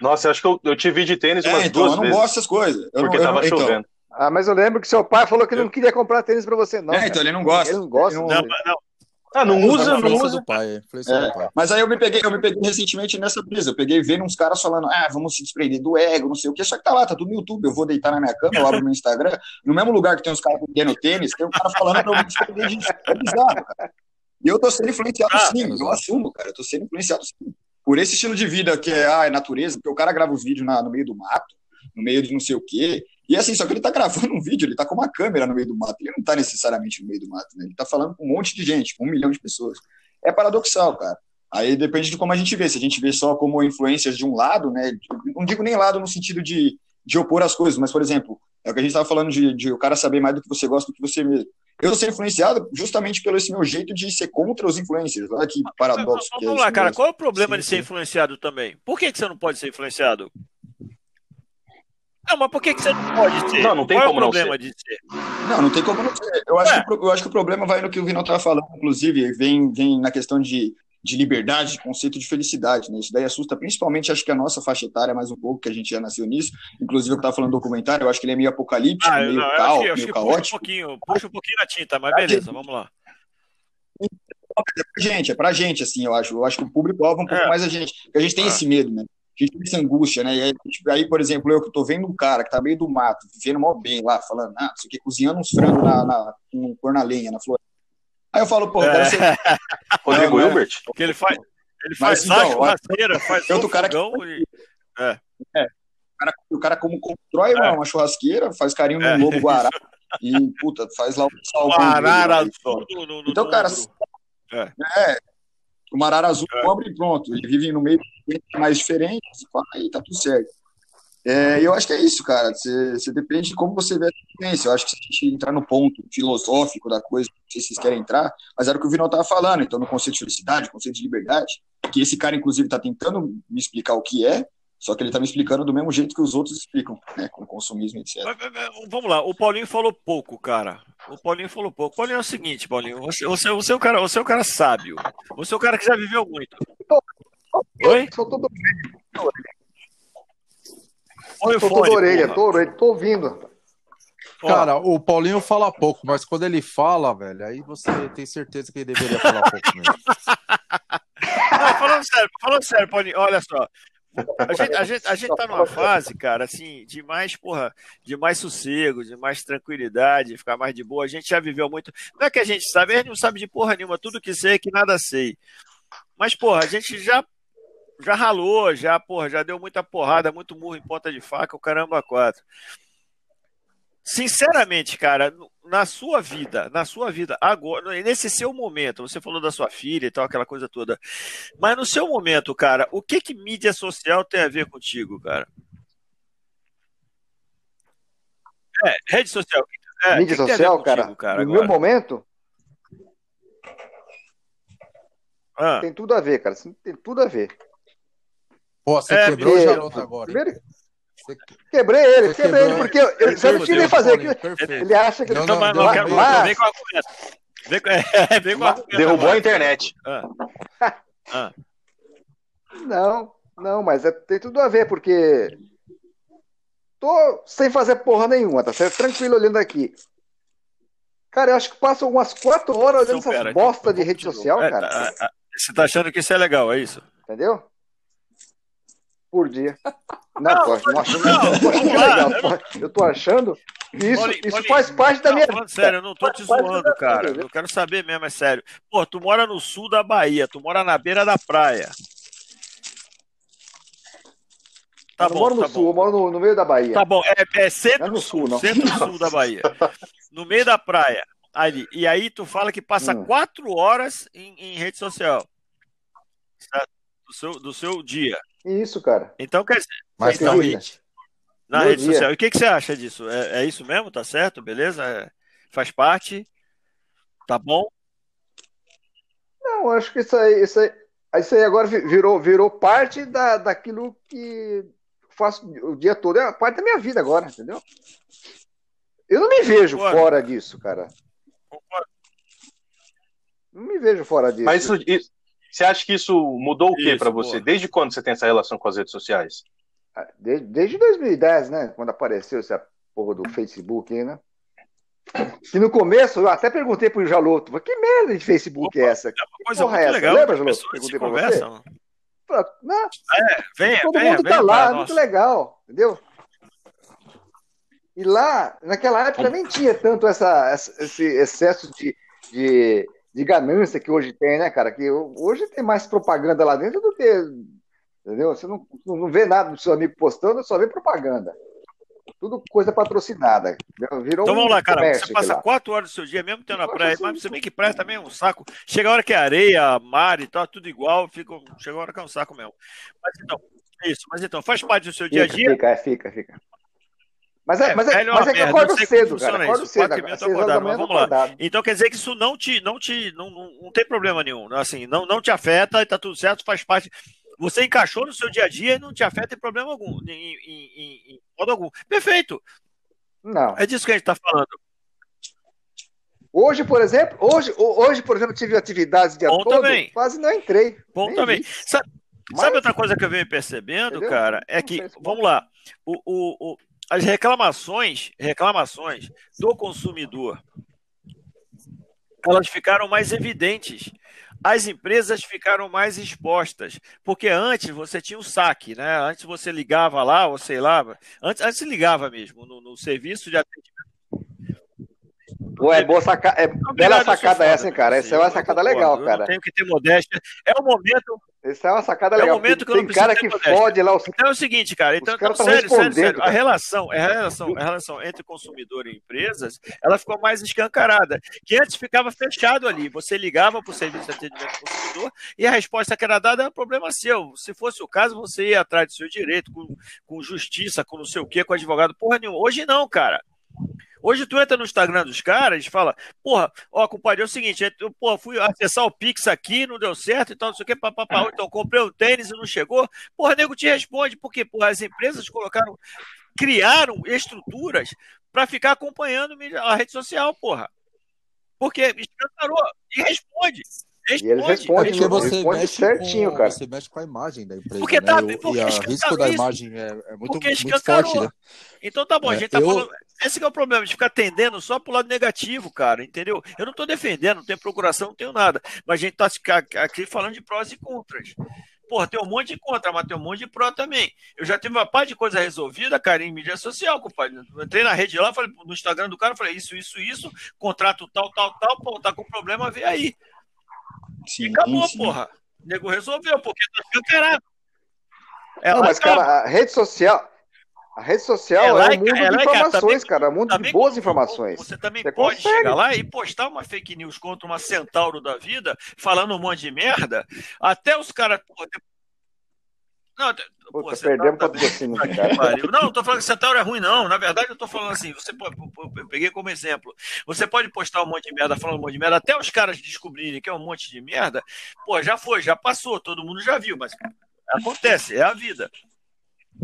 Nossa, eu acho que eu, eu te vi de tênis umas É, então, duas eu não vezes. gosto dessas coisas. Eu porque não, eu tava não, então, chovendo. Ah, mas eu lembro que seu pai falou que não queria comprar tênis pra você, não. é, cara. então ele não gosta. Ele não gosta. Ele Não, mas não. Ah, não É, usa, não usa. do pai, É, do pai. mas aí eu me peguei, eu me peguei recentemente nessa brisa. Eu peguei vendo uns caras falando, ah, vamos se desprender do ego, não sei o quê. Só que tá lá, tá tudo no YouTube. Eu vou deitar na minha cama, eu abro meu Instagram. No mesmo lugar que tem uns caras vendendo tênis, tem um cara falando pra eu me desprender disso. É bizarro, cara. E eu tô sendo influenciado Ah, sim, eu assumo, cara. Eu tô sendo influenciado sim. Por esse estilo de vida que é, ah, é natureza, porque o cara grava os vídeos na- no meio do mato, no meio de não sei o quê. E assim, só que ele tá gravando um vídeo, ele tá com uma câmera no meio do mato. Ele não tá necessariamente no meio do mato, né? Ele tá falando com um monte de gente, com um milhão de pessoas. É paradoxal, cara. Aí depende de como a gente vê. Se a gente vê só como influências de um lado, né? Não digo nem lado no sentido de, de opor as coisas, mas, por exemplo, é o que a gente estava falando de, de o cara saber mais do que você gosta do que você mesmo. Eu sou influenciado justamente pelo esse meu jeito de ser contra os influencers. Olha que paradoxo que é Vamos lá, cara. negócio. Qual é o problema Sim, de ser sim. influenciado também? Por que, que você não pode ser influenciado? Não, mas por que, que você não pode ser? Não, não tem Qual como é o não problema de ser? Não, não tem como não ser. Eu acho, Ué. que, eu acho que o problema vai no que o Vinão estava falando, inclusive, vem, vem na questão de, de liberdade, de conceito de felicidade, né? Isso daí assusta principalmente, acho que a nossa faixa etária mais um pouco, que a gente já nasceu nisso. Inclusive, eu estava falando do documentário, eu acho que ele é meio apocalíptico, Ah, meio, não, acho que, acho meio que puxa um caótico. pouquinho, puxa um pouquinho na tinta, mas beleza, vamos lá. É pra gente, é pra gente, assim, eu acho. Eu acho que o público alvo um pouco É. mais a gente. Porque a gente tem É. esse medo, né? A gente tem essa angústia, né? E aí, tipo, aí, por exemplo, eu que tô vendo um cara que tá meio do mato, vivendo mó bem lá, falando, ah, isso aqui, cozinhando uns frangos na, na, com pôr na lenha, na floresta. Aí eu falo, pô, eu quero ser. Rodrigo Não, não é. Hilbert? Porque ele faz, ele Mas, faz então, a churrasqueira, faz outro o cara que- e... O cara, o cara como constrói uma, É. uma churrasqueira, faz carinho no É, lobo guará e, puta, faz lá o O no, no Então, cara, ombro. O marara azul É. cobre e pronto. Ele vive no meio mais diferentes, e aí tá tudo certo. É, eu acho que é isso, cara. Você, depende de como você vê a experiência. Eu acho que se a gente entrar no ponto filosófico da coisa, não sei se vocês querem entrar, mas era o que o Vinal estava falando. Então, no conceito de felicidade, conceito de liberdade, que esse cara, inclusive, está tentando me explicar o que é, só que ele está me explicando do mesmo jeito que os outros explicam, né? Com consumismo, etc. Vamos lá, o Paulinho falou pouco, cara. O Paulinho falou pouco. Paulinho é o seguinte, Paulinho, você, você, você, é, o cara, você é o cara sábio. Você é o cara que já viveu muito. Oi? Sou todo Põe o fone, orelha, tô, orelha, tô ouvindo. Cara, o Paulinho fala pouco, mas quando ele fala, velho, aí você tem certeza que ele deveria falar pouco mesmo. Não, falando sério, falando sério, Paulinho, olha só. A gente, a, gente, a gente tá numa fase, cara, assim, de mais, porra, de mais sossego, de mais tranquilidade, ficar mais de boa. A gente já viveu muito. Não é que a gente sabe, a gente não sabe de porra nenhuma, tudo que sei é que nada sei. Mas, porra, a gente já já ralou, já, porra, já deu muita porrada, muito murro em ponta de faca, o caramba quatro. Sinceramente, cara, na sua vida, na sua vida, agora, nesse seu momento, você falou da sua filha e tal, aquela coisa toda, mas no seu momento, cara, o que que mídia social tem a ver contigo, cara? É, rede social. É, mídia que social, que contigo, cara, cara, no agora? meu momento, ah. tem tudo a ver, cara, tem tudo a ver. Pô, você é, quebrou o Jaroto agora. Primeiro, Quebrei ele, você quebrei ele, porque eu, eu não queria fazer aquilo. Ele acha que ele não, não, não, quero, mas... vem com a Vem com, é, vem com a Derrubou a internet. Ah. Ah. Não, não, mas é, tem tudo a ver, porque tô sem fazer porra nenhuma, tá certo? Tranquilo olhando aqui. Cara, eu acho que passo umas quatro horas olhando então, essas bosta de rede social, é, cara. A, a, você tá achando que isso é legal, é isso? Entendeu? Por dia. Não, não, não, achando, não, tô achando legal. Eu tô achando. Isso, isso faz parte da minha vida. Sério, eu não tô te zoando, cara. Eu quero saber mesmo, é sério. Pô, tu mora no sul da Bahia, tu mora na beira da praia. Tá eu bom, moro no tá sul, bom. eu moro no, no, meio da Bahia. Tá bom, é, é centro-sul, é centro-sul da Bahia. No meio da praia. Ali. E aí tu fala que passa hum. quatro horas em, em rede social. Do seu, do seu dia. Isso, cara. Então, quer dizer, Mas então, na rede dia. social. E o que, que você acha disso? É, é isso mesmo? Tá certo? Beleza? É, faz parte? Tá bom? Não, acho que isso aí, isso aí, isso aí agora virou, virou parte da, daquilo que faço o dia todo. É parte da minha vida agora, entendeu? Eu não me vejo Concordo. fora disso, cara. Concordo. Não me vejo fora disso. Mas isso, isso, você acha que isso mudou o que para você? Desde quando você tem essa relação com as redes sociais? Ah, desde, desde 2010, né? Quando apareceu essa porra do Facebook aí, né? E no começo eu até perguntei pro Jaloto, que merda de Facebook Opa, é essa? Que é coisa porra é essa? Legal, Lembra, Jaloto? Perguntei pra você. Não, é, vem, todo venha, mundo venha, tá lá, é muito legal, entendeu? E lá, naquela época, nem tinha tanto essa, esse excesso de, de de ganância que hoje tem, né, cara? Que hoje tem mais propaganda lá dentro do que. Entendeu? Você não, não vê nada do seu amigo postando, só vê propaganda. Tudo coisa patrocinada. Virou então vamos lá, cara. Você passa quatro horas do seu dia, mesmo tendo a praia, mas você vê que praia também é um saco. Chega a hora que é areia, mar e tal, tudo igual, fica, chega a hora que é um saco mesmo. Mas então, isso, mas então, faz parte do seu dia a dia. Fica, fica, fica. Mas é, é, mas é, é mas é que eu acordo cedo, cara. Acordo isso. cedo. Agora, acordado, mas vamos lá. Então quer dizer que isso não te, não te, não, não, não tem problema nenhum. Assim, não, não te afeta tá tudo certo, faz parte. Você encaixou no seu dia a dia e não te afeta em problema algum, em, em, em, em modo algum. Perfeito. Não. É disso que a gente está falando. Hoje, por exemplo, hoje, hoje, por exemplo, tive atividades de Bom todo, também. quase não entrei. Bom também. Sabe, Mas... sabe, outra coisa que eu venho percebendo, Entendeu? cara? É que, vamos lá, o, o, o, as reclamações, reclamações do consumidor, elas ficaram mais evidentes. As empresas ficaram mais expostas, porque antes você tinha o saque, né? Antes você ligava lá, ou sei lá, antes, antes ligava mesmo no, no serviço de atendimento. Pô, é boa saca... é bela sacada essa, hein, cara? Essa é uma sacada legal, cara. Tenho que ter modéstia. É o momento, Essa é uma sacada É o legal. momento que eu tem não cara que modéstia. fode lá os. Então é o seguinte, cara. Então, então, tão sério, sério, sério. A relação, a relação, a relação entre consumidor e empresas, ela ficou mais escancarada. Que antes ficava fechado ali. Você ligava para o serviço de atendimento ao consumidor e a resposta que era dada era problema seu. Se fosse o caso, você ia atrás do seu direito, com, com justiça, com não sei o quê, com advogado. Porra nenhuma. Hoje não, cara. Hoje tu entra no Instagram dos caras e fala, porra, ó, compadre, é o seguinte, eu porra, fui acessar o Pix aqui, não deu certo e tal, não sei o que, papapá, então comprei o tênis e não chegou. Porra, nego te responde, porque, porra, as empresas colocaram, criaram estruturas para ficar acompanhando a rede social, porra. Porque escancarou e responde. E eles Responde. É porque você responde mexe, certinho, com, cara. você mexe com a imagem da empresa. Porque né? tá- o- porque e o escancarou risco da imagem é, é muito, Porque muito escancarou. forte, né? Então tá bom, a É, gente tá eu- falando. Esse que é o problema, de ficar tendendo só pro lado negativo, cara, entendeu? Eu não tô defendendo, não tenho procuração, não tenho nada. Mas a gente tá aqui falando de prós e contras. Porra, tem um monte de contra, mas tem um monte de pró também. Eu já tive uma parte de coisa resolvida, cara, em mídia social, compadre. Eu entrei na rede lá, falei no Instagram do cara, falei isso, isso, isso, contrato tal, tal, tal, pô, tá com problema, vê aí. E Sim, acabou, sim. porra. O nego resolveu, porque tá escancarado. É Não, mas, e cá. cara, a rede social. A rede social É é, lá e um mundo é de lá e cá, informações, cara. É um mundo de Também boas informações. Você também Você pode consegue. chegar lá e postar uma fake news contra uma centauro da vida, falando um monte de merda, até os caras. pô, de- Não, pô, Puta, Centauro perdemos também, patrocínio, puta que cara. pariu. Não, não tô falando que centauro é ruim, não. Na verdade, eu tô falando assim, você pode, eu peguei como exemplo. Você pode postar um monte de merda, falando um monte de merda, até os caras descobrirem que é um monte de merda, pô, já foi, já passou, todo mundo já viu, mas acontece, é a vida.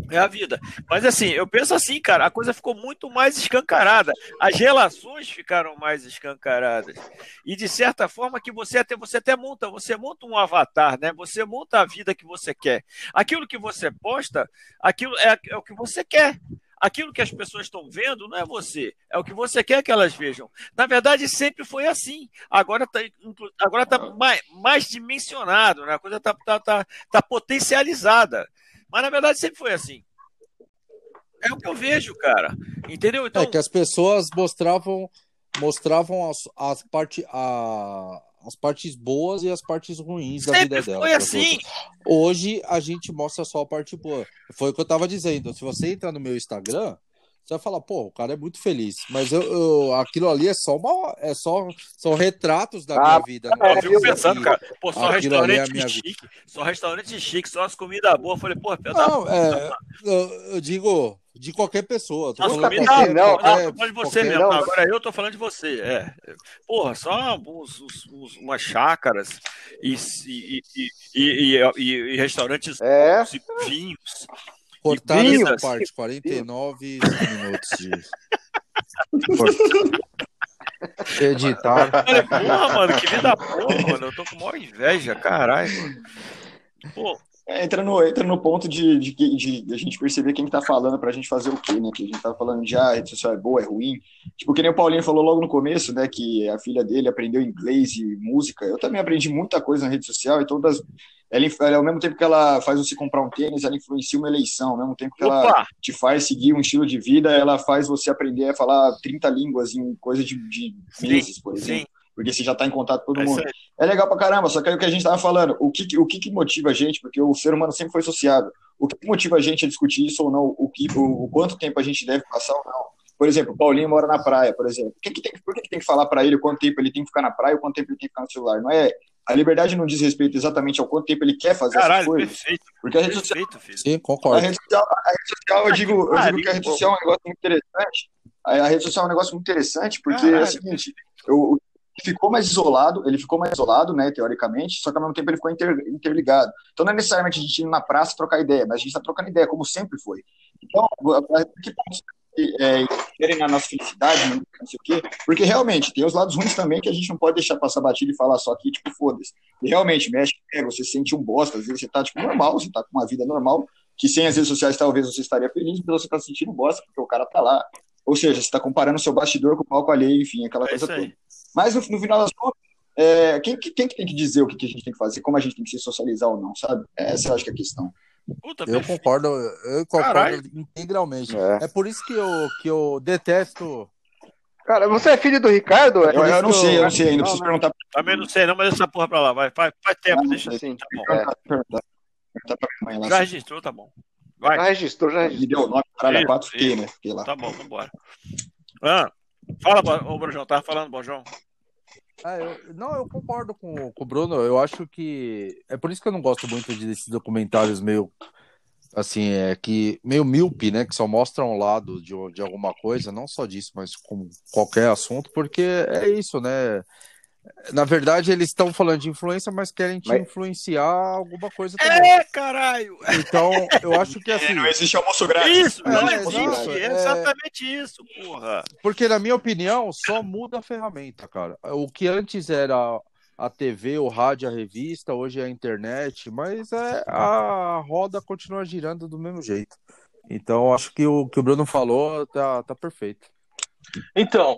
É a vida. Mas assim, eu penso assim, cara, a coisa ficou muito mais escancarada. As relações ficaram mais escancaradas. E de certa forma que você até você até monta, você monta um avatar, né? Você monta a vida que você quer. Aquilo que você posta, aquilo é, é o que você quer. Aquilo que as pessoas estão vendo não é você, é o que você quer que elas vejam. Na verdade, sempre foi assim. Agora está agora tá mais, mais dimensionado, né? a coisa está tá, tá, tá potencializada. Mas na verdade sempre foi assim. É o que eu vejo, cara. Entendeu? Então, É que as pessoas mostravam mostravam as, as, parte, a, as partes boas e as partes ruins da sempre vida dela. foi assim. Hoje a gente mostra só a parte boa. Foi o que eu tava dizendo. Se você entrar no meu Instagram, você vai falar, pô, o cara é muito feliz. Mas eu, eu- aquilo ali é só uma. É só, são retratos da Ah, minha vida. né? Eu fico pensando, cara, pô, só Aquilo é restaurante minha chique, só restaurante chique, só as comidas boas. Eu falei, pô, eu tava Não, é, eu, eu digo de qualquer pessoa. Tô As falando comidas qualquer- não, não, qualquer- tô falando de você mesmo. não. Não, agora eu tô falando de você. É. Porra, só uns, uns- uns- umas chácaras e, e, e, e, e- e- e restaurantes É. e vinhos. Cortar E essa parte, 49 minutos de. Editar. Porra, mano, que vida boa, mano. Eu tô com maior inveja, caralho. mano. Pô, entra, no, entra no ponto de, de, de, de a gente perceber quem que tá falando pra gente fazer o quê, né? Que a gente tá falando de ah, a rede social é boa, é ruim. Tipo, que nem o Paulinho falou logo no começo, né? Que a filha dele aprendeu inglês e música. Eu também aprendi muita coisa na rede social e todas. Ela, ela, ao mesmo tempo que ela faz você comprar um tênis, ela influencia uma eleição. Ao mesmo tempo que ela opa, te faz seguir um estilo de vida, ela faz você aprender a falar 30 línguas em coisa de, de meses, por exemplo. sim, Porque você já está em contato com todo é mundo. É legal pra caramba, só que aí o que a gente tava falando, o que, o que, que motiva a gente, porque o ser humano sempre foi sociável, o que motiva a gente a discutir isso ou não, o, que, o, o quanto tempo a gente deve passar ou não. Por exemplo, o Paulinho mora na praia, por exemplo. Que que tem, por que, que tem que falar para ele quanto tempo ele tem que ficar na praia ou quanto tempo ele tem que ficar no celular? Não é. A liberdade não diz respeito exatamente ao quanto tempo ele quer fazer essas Caralho, coisas. perfeito, Porque a rede social, perfeito, filho. Sim, a concordo. rede social, a rede social eu, digo, eu digo que a rede social é um negócio muito interessante. A a rede social é um negócio muito interessante, porque é Caralho, o seguinte, eu, ficou mais isolado, ele ficou mais isolado, né, teoricamente, só que ao mesmo tempo ele ficou inter- interligado. Então não é necessariamente a gente ir na praça trocar ideia, mas a gente está trocando ideia, como sempre foi. Então, que ponto é, querem na nossa felicidade, não não sei o quê, porque realmente tem os lados ruins também que a gente não pode deixar passar batido e falar só aqui, tipo, foda-se. E realmente, mexe, é, você se sente um bosta, às vezes você tá, tipo, normal, você tá com uma vida normal, que sem as redes sociais talvez você estaria feliz, mas você tá se sentindo bosta, porque o cara tá lá. Ou seja, você tá comparando o seu bastidor com o palco alheio, enfim, aquela É coisa toda. Mas no, no final das contas, é, quem, que- quem que tem que dizer o que, que a gente tem que fazer, como a gente tem que se socializar ou não, sabe? Essa eu acho que é a questão. Puta, Eu perfeito. concordo, eu concordo Caralho. integralmente. É. É por isso que eu, que eu detesto Cara, você é filho do Ricardo? É Eu, isso eu não sei, eu não sei ainda. Não, Preciso não. perguntar Também não sei, não, mas essa porra pra lá. Vai, faz, faz tempo, Não, deixa Sim. Tá bom. É. perguntar, perguntar pra minha mãe lá. Já registrou, tá bom. Vai, Já registrou, já Me registrou. deu o nome, caralho, a Isso, quatro, fiquei, isso. né? Fiquei lá. tá bom, vambora. Ah, fala, ô Brujão, tava falando, Bojão. Ah, eu- não, eu concordo com, com o Bruno. Eu acho que. É por isso que eu não gosto muito de- desses documentários meio. Assim, é que. meio míope, né? Que só mostram um lado de, de alguma coisa, não só disso, mas com qualquer assunto, porque é isso, né? Na verdade, eles estão falando de influência, mas querem te Mas- influenciar alguma coisa também. É, caralho! Então, eu acho que assim. Não existe almoço grátis. Isso, É, não existe. É é. exatamente isso, porra. Porque, na minha opinião, só muda a ferramenta, cara. O que antes era a TV, o rádio, a revista, hoje é a internet, mas é, a roda continua girando do mesmo jeito. Então, acho que o que o Bruno falou tá, tá perfeito. Então, é,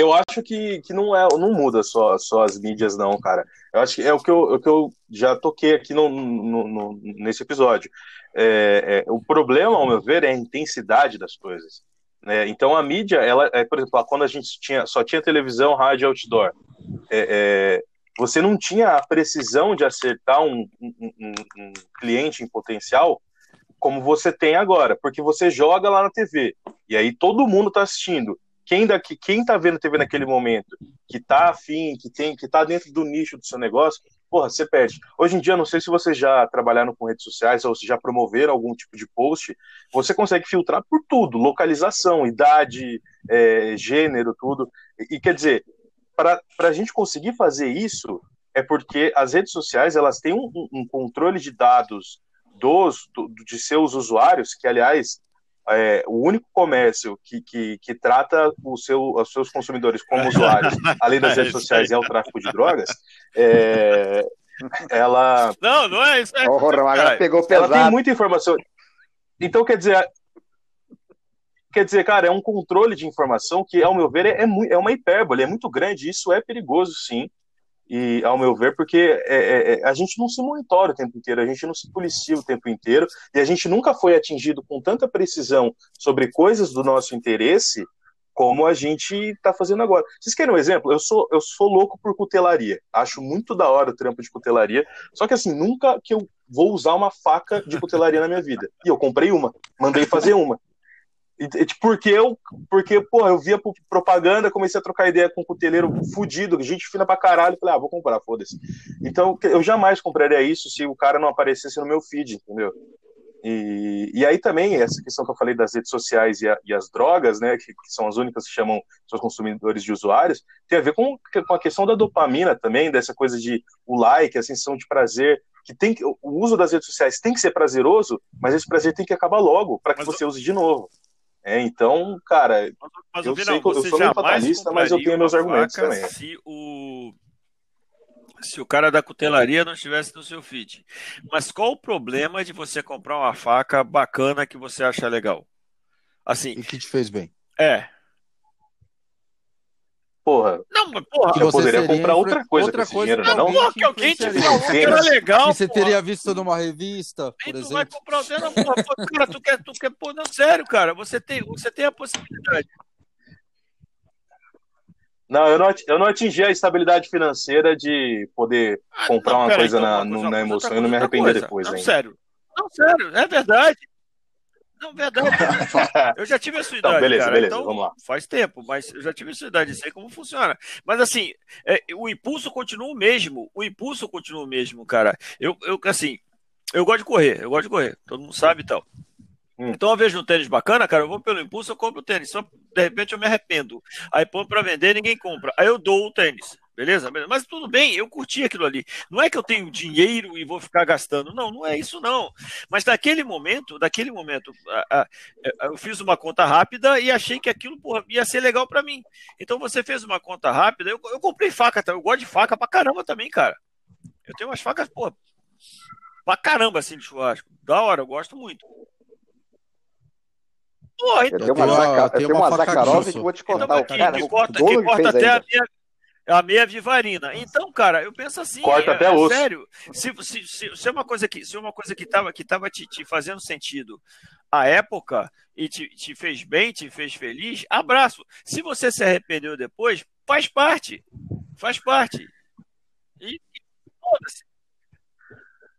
eu acho que, que não, é, não muda só, só as mídias, não, cara. Eu acho que é o que eu, o que eu já toquei aqui no, no- no- nesse episódio. É, é, o problema, ao meu ver, é a intensidade das coisas. né? Então, a mídia, ela, é, por exemplo, quando a gente tinha, só tinha televisão, rádio outdoor, é, é, você não tinha a precisão de acertar um, um- um- um cliente em potencial como você tem agora, porque você joga lá na TV e aí todo mundo está assistindo. Quem daqui, quem tá vendo TV naquele momento, que tá afim, que tem, que tá dentro do nicho do seu negócio, porra, você perde. Hoje em dia, não sei se vocês já trabalharam com redes sociais ou se já promoveram algum tipo de post, você consegue filtrar por tudo, localização, idade, é, gênero, tudo. E, e quer dizer, para a gente conseguir fazer isso, é porque as redes sociais elas têm um, um- um controle de dados dos do- de seus usuários, que aliás é o único comércio que, que, que trata o seu, os seus consumidores como usuários, além das É redes sociais, é o tráfico de drogas. é, ela, Não, não é isso. É, cara, pegou ela tem pesado. muita informação. Então, quer dizer, quer dizer, cara, é um controle de informação que, ao meu ver, é, é, é uma hipérbole, é muito grande. Isso é perigoso, sim. E, ao meu ver, porque é, é, é, a gente não se monitora o tempo inteiro, a gente não se policia o tempo inteiro, e a gente nunca foi atingido com tanta precisão sobre coisas do nosso interesse como a gente está fazendo agora. Vocês querem um exemplo? Eu sou, eu sou louco por cutelaria. Acho muito da hora o trampo de cutelaria. Só que assim, nunca que eu vou usar uma faca de cutelaria na minha vida. E eu comprei uma, mandei fazer uma. Tipo, porque eu, porque, pô, eu via pro- propaganda, comecei a trocar ideia com um cuteleiro fudido, gente fina pra caralho, falei, ah, vou comprar, foda-se. Então, eu jamais compraria isso se o cara não aparecesse no meu feed, entendeu? E, e aí também, essa questão que eu falei das redes sociais e, a- e as drogas, né, que, que são as únicas que chamam seus consumidores de usuários, tem a ver com, com a questão da dopamina também, dessa coisa de o like, a sensação de prazer, que tem que, o uso das redes sociais tem que ser prazeroso, mas esse prazer tem que acabar logo, para que Mas você use de novo. É, então, cara, Mas, Eu sei que eu- sou meio jamais fatalista, mas eu tenho meus argumentos também. Se o, se o cara da cutelaria não estivesse no seu feed. Mas qual o problema de você comprar uma faca bacana que você acha legal? Assim, E que te fez bem. é. Porra, Não, mas porra. Que eu você poderia comprar outra influ- coisa outra com esse coisa dinheiro, pra não? alguém Porra, que alguém te falou que era legal. Que você porra. teria visto numa revista, por tu vai exemplo. comprar o tênis, porra, pô, cara, tu quer, tu quer, pô, não, sério, cara, você tem, você tem a possibilidade. Não, eu não, eu não atingi a estabilidade financeira de poder Ah, comprar não, uma coisa então, na, uma coisa, na emoção coisa, e não me outra arrepender coisa. depois Não, ainda. sério. Não, sério, é verdade. Não, verdade. Eu já tive a sua idade, Não, beleza, cara. beleza, então, vamos lá. Faz tempo, mas eu já tive a sua idade, sei como funciona. Mas assim, é, o impulso continua o mesmo. O impulso continua o mesmo, cara. Eu, eu assim, eu gosto de correr, eu gosto de correr. Todo mundo sabe e tal. Hum. Então eu vejo um tênis bacana, cara, eu vou pelo impulso, eu compro o tênis. Só de repente eu me arrependo. Aí põe pra vender, ninguém compra. Aí eu dou o tênis. Beleza? Mas tudo bem, eu curti aquilo ali. Não é que eu tenho dinheiro e vou ficar gastando. Não, não é isso, não. Mas naquele momento, naquele momento, a- a- eu fiz uma conta rápida e achei que aquilo porra, ia ser legal pra mim. Então você fez uma conta rápida, eu, eu comprei faca, tá? eu gosto de faca pra caramba também, cara. Eu tenho umas facas, porra, pra caramba assim de churrasco. Da hora, eu gosto muito. Porra, Eu então, tenho uma, tenho uma- Zaca- eu eu tenho uma uma faca Zakharov que eu vou te então contar. O aqui, cara, que o corta, que corta até a ainda. Meia, a meia vivarina. Então, cara, eu penso assim, Corta é, até é osso. sério. Se, se, se, se é uma coisa que, se é uma coisa que tava, que tava te, te fazendo sentido, a época e te, te fez bem, te fez feliz, abraço. Se você se arrependeu depois, faz parte. Faz parte. E, e foda-se.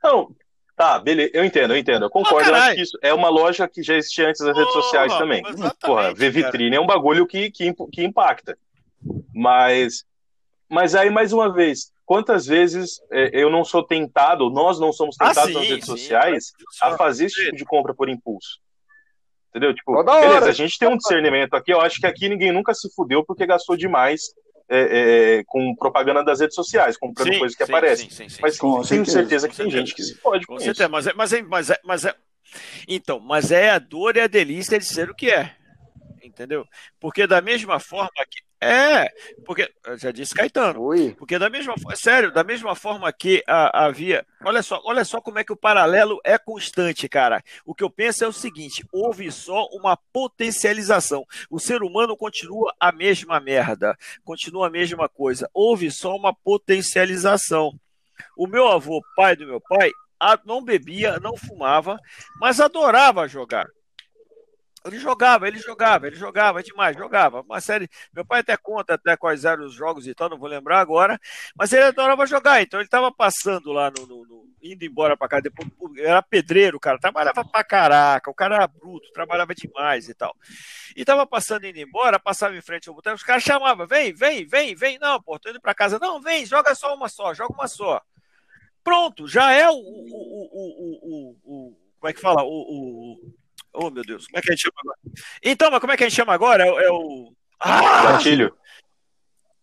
Não, tá, beleza, eu entendo, eu entendo, eu concordo. eu acho que isso é uma loja que já existia antes das redes sociais também. Porra, ver vitrine cara. é um bagulho que, que, que impacta. Mas, mas aí, mais uma vez, quantas vezes é, eu não sou tentado, nós não somos tentados ah, sim, nas redes sim, sociais a fazer esse tipo de compra por impulso? Entendeu? Tipo, Toda beleza, hora. a gente tem um discernimento aqui, eu acho que aqui ninguém nunca se fudeu porque gastou demais é, é, com propaganda das redes sociais, comprando sim, coisas que sim, aparecem. Sim, mas com tenho certeza, certeza que tem gente que se pode com, com certeza, isso. Mas é, mas, é, mas, é, mas é, então, mas é a dor e a delícia de ser o que é. Entendeu? Porque da mesma forma que é, porque já disse Caetano. Oi. Porque da mesma sério, da mesma forma que havia, olha só, olha só como é que o paralelo é constante, cara. O que eu penso é o seguinte: houve só uma potencialização. O ser humano continua a mesma merda, continua a mesma coisa. Houve só uma potencialização. O meu avô, pai do meu pai, não bebia, não fumava, mas adorava jogar. Ele jogava, ele jogava, ele jogava demais, jogava. Uma série. Meu pai até conta até quais eram os jogos e tal, não vou lembrar agora. Mas ele adorava jogar, então ele estava passando lá no, no, no indo embora para cá. Depois, era pedreiro, cara, trabalhava pra caraca, o cara era bruto, trabalhava demais e tal. E tava passando indo embora, passava em frente ao boteco, os caras chamavam, vem, vem, vem, vem. Não, pô, tô indo para casa. Não, vem, joga só uma só, joga uma só. Pronto, já é o, o, o, o como é que fala? o Oh, meu Deus, como é que a gente chama agora? Então, mas como é que a gente chama agora? É, é o. Ah! Gatilho.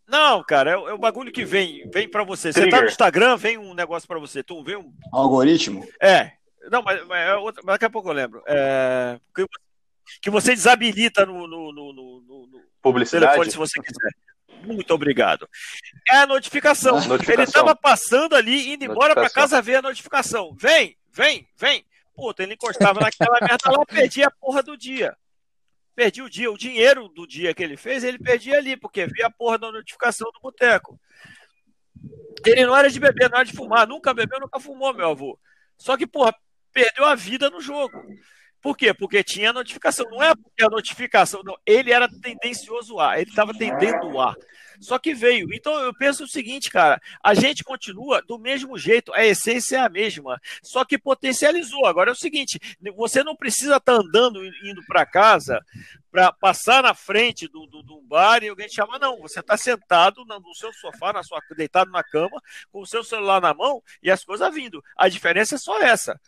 Não, cara, é, é, o bagulho que vem, vem para você. Você tá no Instagram, vem um negócio para você. Tu vê um. Algoritmo? É. Não, mas, mas, é outra, mas daqui a pouco eu lembro. É, que, que você desabilita no, no, no, no, Publicidade. telefone se você quiser. Muito obrigado. É a notificação. notificação. Ele estava passando ali, indo embora para casa ver a notificação. Vem, vem, vem. Puta, ele encostava naquela merda lá, perdia a porra do dia. Perdia o dia, o dinheiro do dia que ele fez, ele perdia ali, porque via a porra da notificação do boteco. Ele não era de beber, não era de fumar, nunca bebeu, nunca fumou, meu avô. Só que, porra, perdeu a vida no jogo. Por quê? Porque tinha notificação. Não é porque a notificação, não. Ele era tendencioso a, ele estava tendendo a. Só que veio. Então eu penso o seguinte, cara, a gente continua do mesmo jeito, a essência é a mesma, só que potencializou. Agora é o seguinte, você não precisa estar tá andando indo para casa para passar na frente do, do, do, bar e alguém te chama, não. Você está sentado no seu sofá, na sua, deitado na cama, com o seu celular na mão e as coisas vindo. A diferença é só essa.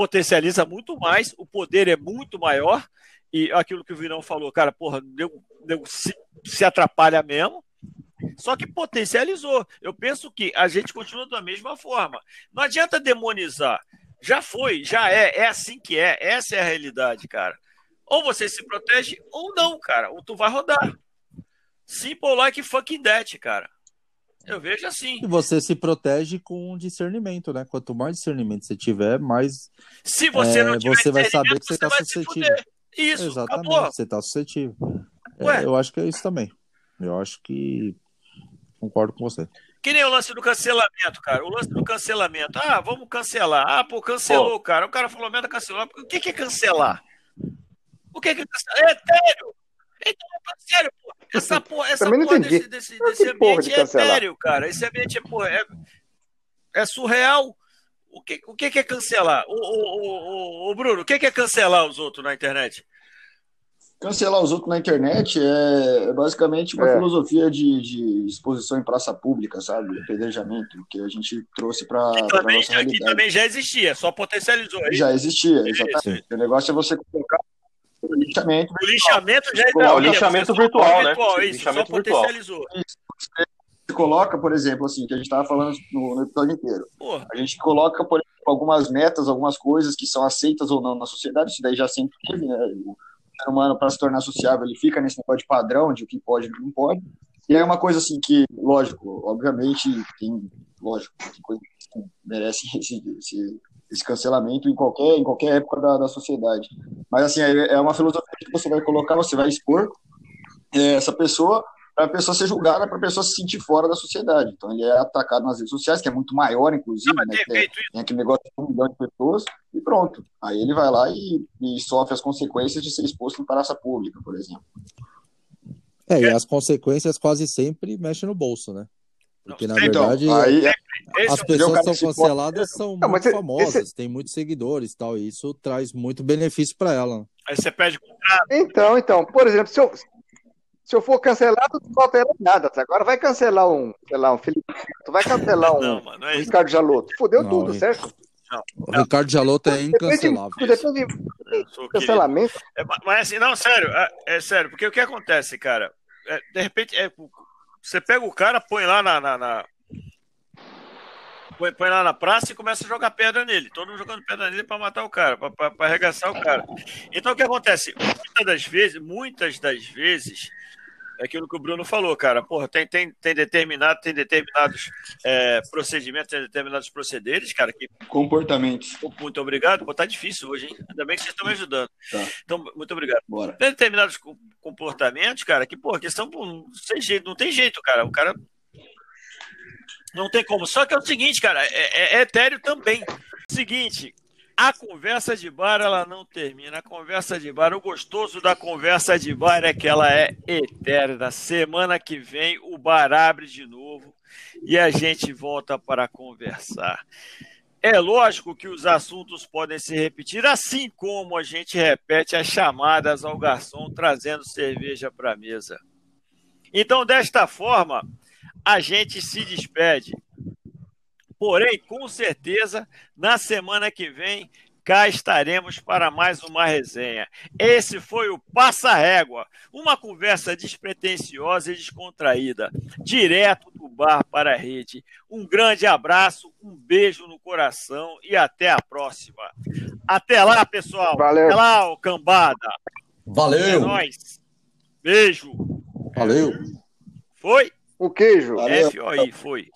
Potencializa muito mais, o poder é muito maior, e aquilo que o Virão falou, cara, porra, deu, deu, se, se atrapalha mesmo, só que potencializou. Eu penso que a gente continua da mesma forma. Não adianta demonizar. Já foi, já é, é assim que é. Essa é a realidade, cara. Ou você se protege ou não, cara. Ou tu vai rodar. Simple like fucking that, cara. Eu vejo assim. E você se protege com discernimento, né? Quanto mais discernimento você tiver, mais. Se você não tiver você vai saber que você está suscetível. Isso, Exatamente, acabou. você está suscetível. É, eu acho que é isso também. Eu acho que concordo com você. Que nem o lance do cancelamento, cara. O lance do cancelamento. Ah, vamos cancelar. Ah, pô, cancelou, pô. cara. O cara falou merda, cancelou. O que, que é cancelar? O que é, que é cancelar? É etéreo. Então, é sério, pô. Essa porra, essa porra desse, desse, desse ambiente é etéreo, cara. Esse ambiente é, porra, é, é surreal. O que, o que é cancelar? O, o, o, o, Bruno, o que é cancelar os outros na internet? Cancelar os outros na internet é, é basicamente uma é. filosofia de, de, exposição em praça pública, sabe? Apedrejamento, que a gente trouxe para a nossa realidade. Que também já existia, só potencializou. É já existia, exatamente. O negócio é você colocar o lixamento. O lixamento já é o lixamento virtual, né? Virtual, isso, lixamento só potencializou. Isso. Você coloca, por exemplo, assim, que a gente estava falando no, no, episódio inteiro. Porra. A gente coloca, por exemplo, algumas metas, algumas coisas que são aceitas ou não na sociedade, isso daí já sempre teve, né? ser humano, para se tornar sociável, ele fica nesse negócio de padrão, de o que pode e o que não pode. E é uma coisa assim que, lógico, obviamente, tem, lógico, tem coisas que merecem esse, esse, esse, cancelamento em qualquer, em qualquer época da, da sociedade. Mas, assim, é, é uma filosofia que você vai colocar, você vai expor é, essa pessoa para a pessoa ser julgada, para a pessoa se sentir fora da sociedade. Então ele é atacado nas redes sociais, que é muito maior, inclusive, Não, né, tem que é, tem aquele negócio de um milhão de pessoas, e pronto. Aí ele vai lá e, e sofre as consequências de ser exposto em praça pública, por exemplo. É, e as consequências quase sempre mexem no bolso, né? Porque, na Então, verdade, aí Esse as é pessoas que são canceladas são Não, muito esse- famosas, têm muitos seguidores e tal, e isso traz muito benefício para ela. Aí você pede Então, então, por exemplo, se eu, se eu for cancelado, não altera nada. Agora vai cancelar um, sei lá, um Felipe Neto, vai cancelar um, Não, mano, não é um. Ricardo Jaloto. Fudeu Não, tudo, hein? certo? O Ricardo Jalota é incancelável. depende de sou querido. cancelamento. É, ma- mas assim, não, sério, é, é sério, porque o que acontece, cara? É, de repente, é, você pega o cara, põe lá na. na- na- põe, põe lá na praça e começa a jogar pedra nele. Todo mundo jogando pedra nele pra matar o cara, pra arregaçar o cara. Então o que acontece? Muitas das vezes, muitas das vezes, é aquilo que o Bruno falou, cara. Porra, tem, tem, tem, determinado, tem determinados é, procedimentos, tem determinados procederes, cara, que Comportamentos. muito obrigado. Pô, tá difícil hoje, hein? Ainda bem que vocês estão me ajudando. Tá. Então, muito obrigado. Bora. Tem determinados co- comportamentos, cara, que, pô, que são não tem jeito, não tem jeito, cara. O cara não tem como. Só que é o seguinte, cara, é, é, é etéreo também. Seguinte, a conversa de bar ela não termina. A conversa de bar, o gostoso da conversa de bar é que ela é eterna. Semana que vem o bar abre de novo e a gente volta para conversar. É lógico que os assuntos podem se repetir, assim como a gente repete as chamadas ao garçom trazendo cerveja para a mesa. Então, desta forma, a gente se despede. Porém, com certeza, na semana que vem, cá estaremos para mais uma resenha. Esse foi o Passa Régua, uma conversa despretensiosa e descontraída, direto do bar para a rede. Um grande abraço, um beijo no coração e até a próxima. Até lá, pessoal. Valeu. Até lá, ô cambada. É Valeu! nóis. Beijo. Valeu! Foi? O queijo. Valeu. FOI, foi.